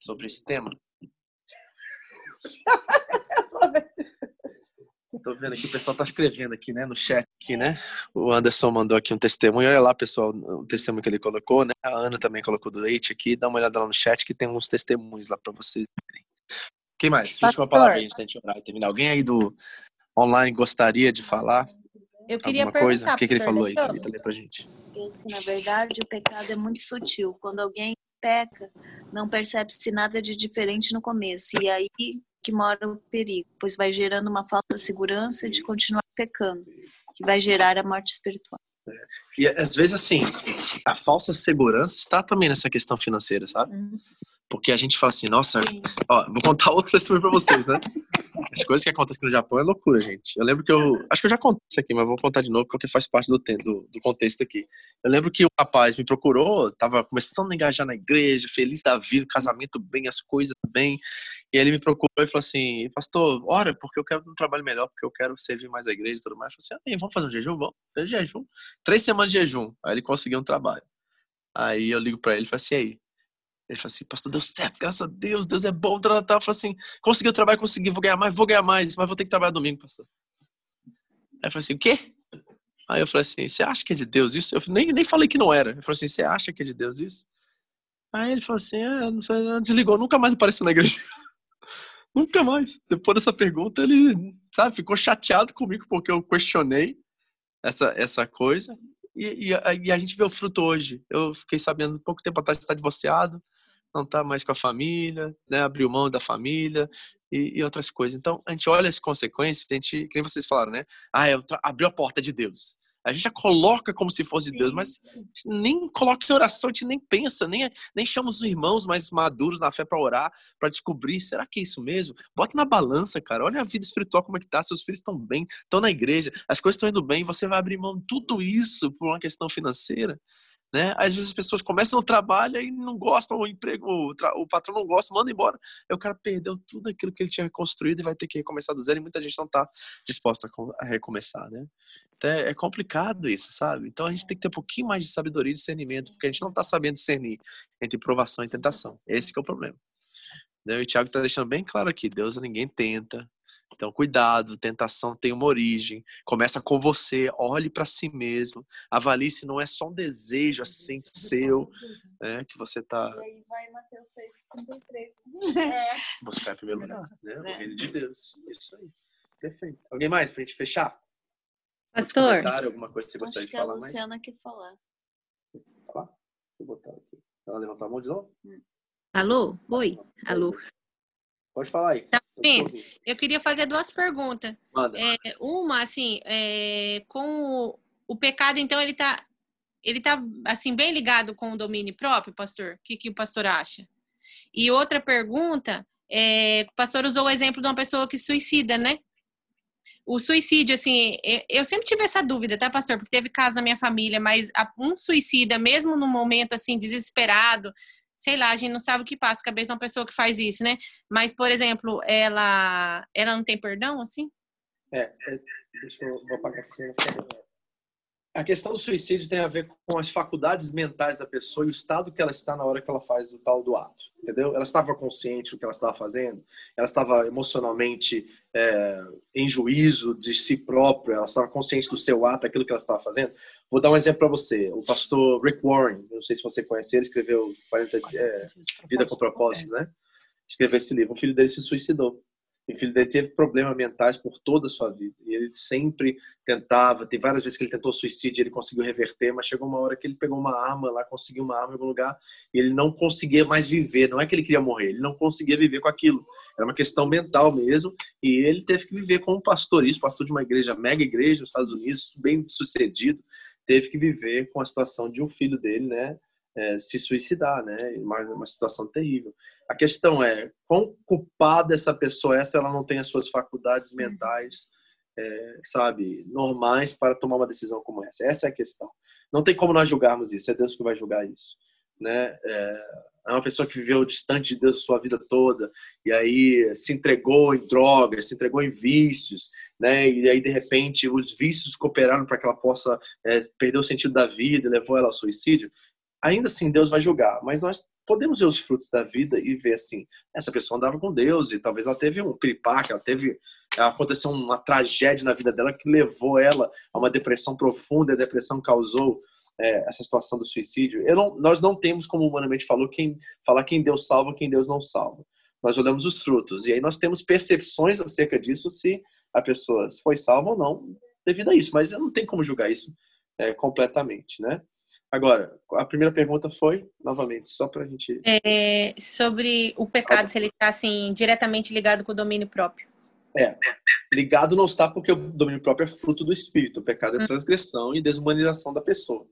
sobre esse tema? Tô vendo aqui, o pessoal tá escrevendo aqui, né, no chat aqui, né? O Anderson mandou aqui um testemunho. Olha lá, pessoal, o testemunho que ele colocou, né? A Ana também colocou do leite aqui. Dá uma olhada lá no chat que tem uns testemunhos lá para vocês verem. Quem mais? Pastor. Última palavra aí, antes de orar e terminar. Alguém aí do online gostaria de falar? Eu queria alguma coisa? O que, que ele falou aí, Thalita? Lê pra gente. Penso na verdade, o pecado é muito sutil. Quando alguém peca, não percebe-se nada de diferente no começo. E aí que mora o perigo, pois vai gerando uma falta de segurança de continuar pecando, que vai gerar a morte espiritual. E às vezes, assim, a falsa segurança está também nessa questão financeira, sabe? Uhum. Porque a gente fala assim, nossa, ó, vou contar outra história pra vocês, né? As coisas que acontecem no Japão é loucura, gente. Eu lembro que eu. Acho que eu já contei isso aqui, mas vou contar de novo porque faz parte do, do, do contexto aqui. Eu lembro que o rapaz me procurou, tava começando a engajar na igreja, feliz da vida, casamento bem, as coisas bem. E ele me procurou e falou assim: Pastor, ora, porque eu quero um trabalho melhor, porque eu quero servir mais a igreja e tudo mais. Eu falei assim: vamos fazer um jejum? Vamos, fazer jejum. Três semanas de jejum. Aí ele conseguiu um trabalho. Aí eu ligo pra ele e falo assim: aí, ele falou assim, pastor, deu certo, graças a Deus, Deus é bom. Tal, tal. Eu falei assim, conseguiu trabalho, consegui, vou ganhar mais, vou ganhar mais, mas vou ter que trabalhar domingo, pastor. Aí eu falei assim, o quê? Aí eu falei assim, você acha que é de Deus isso? Eu nem, nem falei que não era. Ele falou assim, você acha que é de Deus isso? Aí ele falou assim, é, não sei, desligou, nunca mais apareceu na igreja. nunca mais. Depois dessa pergunta, ele, sabe, ficou chateado comigo porque eu questionei essa, essa coisa. E, e, e, a, gente vê o fruto hoje. Eu fiquei sabendo pouco tempo atrás que está divorciado, não está mais com a família, né? abriu mão da família e, e, outras coisas. Então, a gente olha as consequências, a gente, que nem vocês falaram, né? Ah, eu abriu a porta de Deus. A gente já coloca como se fosse de Deus, mas nem coloca em oração, a gente nem pensa, nem, nem chama os irmãos mais maduros na fé para orar, para descobrir, será que é isso mesmo? Bota na balança, cara. Olha a vida espiritual como é que tá, seus filhos estão bem, estão na igreja, as coisas estão indo bem, você vai abrir mão de tudo isso por uma questão financeira. Né? Às vezes as pessoas começam no trabalho e não gostam, o emprego, o, o, patrão não gosta, manda embora. Aí o cara perdeu tudo aquilo que ele tinha construído e vai ter que recomeçar do zero e muita gente não está disposta a recomeçar, né? Então é complicado isso, sabe? Então a gente tem que ter um pouquinho mais de sabedoria e discernimento, porque a gente não está sabendo discernir entre provação e tentação. Esse é o problema. Né? E o Tiago está deixando bem claro aqui: Deus ninguém tenta. Então, cuidado, tentação tem uma origem. Começa com você, olhe para si mesmo, avalie se não é só um desejo assim seu, né, que você está. E aí vai Mateus 6, 33. É. Buscar em primeiro lugar, né? O reino de Deus. Isso aí. Perfeito. Alguém mais para a gente fechar? Pastor. Alguma coisa que você gostaria Acho de falar que a Luciana mais? quer falar. Falar? Deixa eu botar aqui. Ela levantou a mão de novo? Alô? Oi? Alô? Pode falar aí. Tá Eu queria fazer duas perguntas. É, uma, assim, é, com o, o, pecado, então, ele tá, ele tá, assim, bem ligado com o domínio próprio, pastor? O que, que o pastor acha? E outra pergunta, é, o pastor usou o exemplo de uma pessoa que suicida, né? O suicídio, assim, eu sempre tive essa dúvida, tá, pastor? Porque teve caso na minha família, mas um suicida, mesmo no momento, assim, desesperado, sei lá, a gente não sabe o que passa a cabeça de uma pessoa que faz isso, né? Mas, por exemplo, ela, ela não tem perdão, assim? É, é deixa eu apagar aqui. A questão do suicídio tem a ver com as faculdades mentais da pessoa e o estado que ela está na hora que ela faz o tal do ato, entendeu? Ela estava consciente do que ela estava fazendo, ela estava emocionalmente é, em juízo de si própria, ela estava consciente do seu ato, aquilo que ela estava fazendo. Vou dar um exemplo para você. O pastor Rick Warren, não sei se você conhece ele, escreveu 40 é, Vida com Propósito, né? Escreveu esse livro. O filho dele se suicidou. O filho dele teve problemas mentais por toda a sua vida. E ele sempre tentava, tem várias vezes que ele tentou suicídio, ele conseguiu reverter, mas chegou uma hora que ele pegou uma arma lá, conseguiu uma arma em algum lugar, e ele não conseguia mais viver. Não é que ele queria morrer, ele não conseguia viver com aquilo. Era uma questão mental mesmo, e ele teve que viver como pastor, isso, pastor de uma igreja, mega igreja nos Estados Unidos, bem sucedido, teve que viver com a situação de um filho dele, né, é, se suicidar, né, uma, uma situação terrível. A questão é, quão culpada essa pessoa é se ela não tem as suas faculdades mentais, é, sabe, normais para tomar uma decisão como essa? Essa é a questão. Não tem como nós julgarmos isso, é Deus que vai julgar isso. Né? É, é uma pessoa que viveu distante de Deus sua vida toda e aí se entregou em drogas, se entregou em vícios, né? E aí de repente os vícios cooperaram para que ela possa é, perder o sentido da vida e levou ela ao suicídio. Ainda assim Deus vai julgar, mas nós podemos ver os frutos da vida e ver assim, essa pessoa andava com Deus e talvez ela teve um piripaque, ela teve aconteceu uma tragédia na vida dela que levou ela a uma depressão profunda, a depressão causou é, essa situação do suicídio. Não, nós não temos, como humanamente falou, quem falar quem Deus salva, quem Deus não salva. Nós olhamos os frutos e aí nós temos percepções acerca disso se a pessoa foi salva ou não devido a isso. Mas não tenho como julgar isso é, completamente, né? Agora, a primeira pergunta foi, novamente, só para a gente. É, sobre o pecado, se ele está assim, diretamente ligado com o domínio próprio. É, ligado não está porque o domínio próprio é fruto do espírito. O pecado é hum. transgressão e desumanização da pessoa.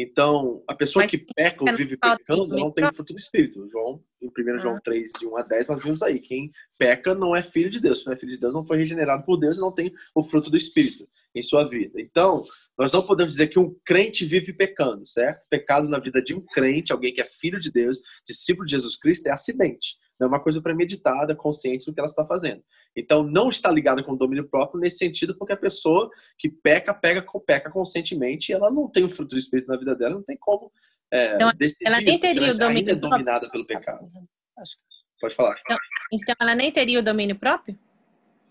Então, a pessoa Mas, que peca ou vive pecando não tem o fruto do Espírito. João, em 1 João 3, ah. de 1 a 10, nós vimos aí. Quem peca não é filho de Deus. Se não é filho de Deus, não foi regenerado por Deus e não tem o fruto do Espírito em sua vida. Então, nós não podemos dizer que um crente vive pecando, certo? Pecado na vida de um crente, alguém que é filho de Deus, discípulo de Jesus Cristo, é acidente. É uma coisa premeditada, consciente do que ela está fazendo. Então, não está ligada com o domínio próprio nesse sentido, porque a pessoa que peca, pega, peca conscientemente e ela não tem o fruto do Espírito na vida dela, não tem como é, então, decidir. Ela nem teria o domínio é dominada pelo pecado. Pode falar. Então, então, ela nem teria o domínio próprio?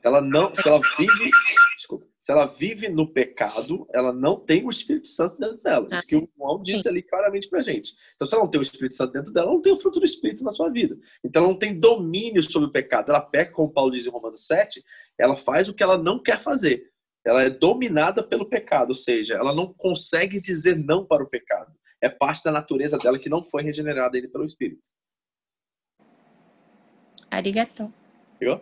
Ela não, se ela vive, desculpa, se ela vive no pecado, ela não tem o Espírito Santo dentro dela. Isso ah, que o João disse ali claramente pra gente. Então, se ela não tem o Espírito Santo dentro dela, ela não tem o fruto do Espírito na sua vida. Então, ela não tem domínio sobre o pecado. Ela peca, como Paulo diz em Romanos 7, ela faz o que ela não quer fazer. Ela é dominada pelo pecado, ou seja, ela não consegue dizer não para o pecado. É parte da natureza dela que não foi regenerada ainda pelo Espírito. Arigato.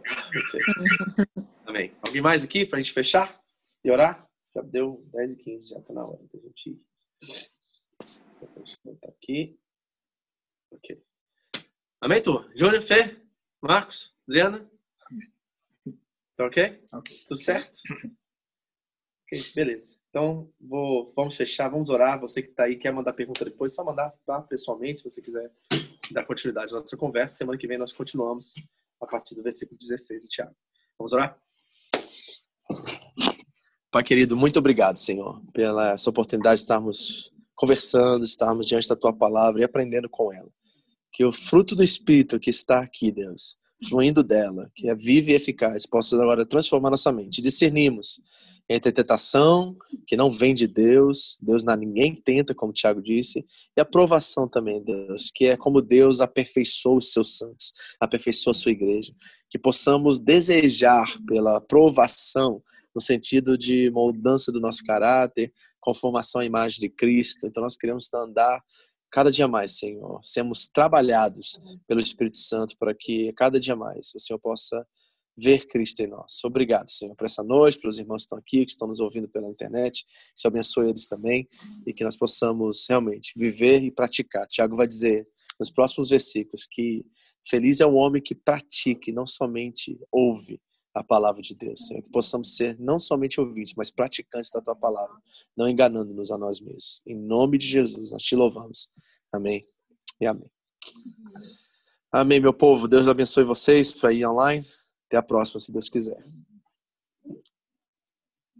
Amém. Alguém mais aqui para a gente fechar e orar? Já deu 10 e 15, já está na hora da gente ir. Deixa aqui. Ok. Amém, tu? Júnior, Fê, Marcos, Adriana? Tá ok? Ok. Tudo certo? Ok, beleza. Então, vou, vamos fechar, vamos orar. Você que está aí, quer mandar pergunta depois, só mandar tá? pessoalmente, se você quiser dar continuidade à nossa conversa. Semana que vem nós continuamos a partir do versículo 16 de Tiago. Vamos orar? Pai querido, muito obrigado, Senhor, pela essa oportunidade de estarmos conversando, estarmos diante da tua palavra e aprendendo com ela. Que o fruto do Espírito que está aqui, Deus, fluindo dela, que é vivo e eficaz, possa agora transformar nossa mente. Discernimos entre a tentação, que não vem de Deus, Deus não ninguém tenta, como o Tiago disse, e a provação também, Deus, que é como Deus aperfeiçoou os seus santos, aperfeiçoou a sua igreja. Que possamos desejar pela provação, no sentido de mudança do nosso caráter, conformação à imagem de Cristo. Então nós queremos andar cada dia mais, Senhor, sermos trabalhados pelo Espírito Santo para que cada dia mais o Senhor possa ver Cristo em nós. Obrigado, Senhor, por essa noite, pelos irmãos que estão aqui, que estão nos ouvindo pela internet. Senhor abençoe eles também e que nós possamos realmente viver e praticar. Tiago vai dizer nos próximos versículos que feliz é o homem que pratique, não somente ouve a palavra de Deus, Senhor. Que possamos ser não somente ouvintes, mas praticantes da tua palavra, não enganando-nos a nós mesmos. Em nome de Jesus, nós te louvamos. Amém e amém. Amém, meu povo. Deus abençoe vocês para ir online. Até a próxima, se Deus quiser.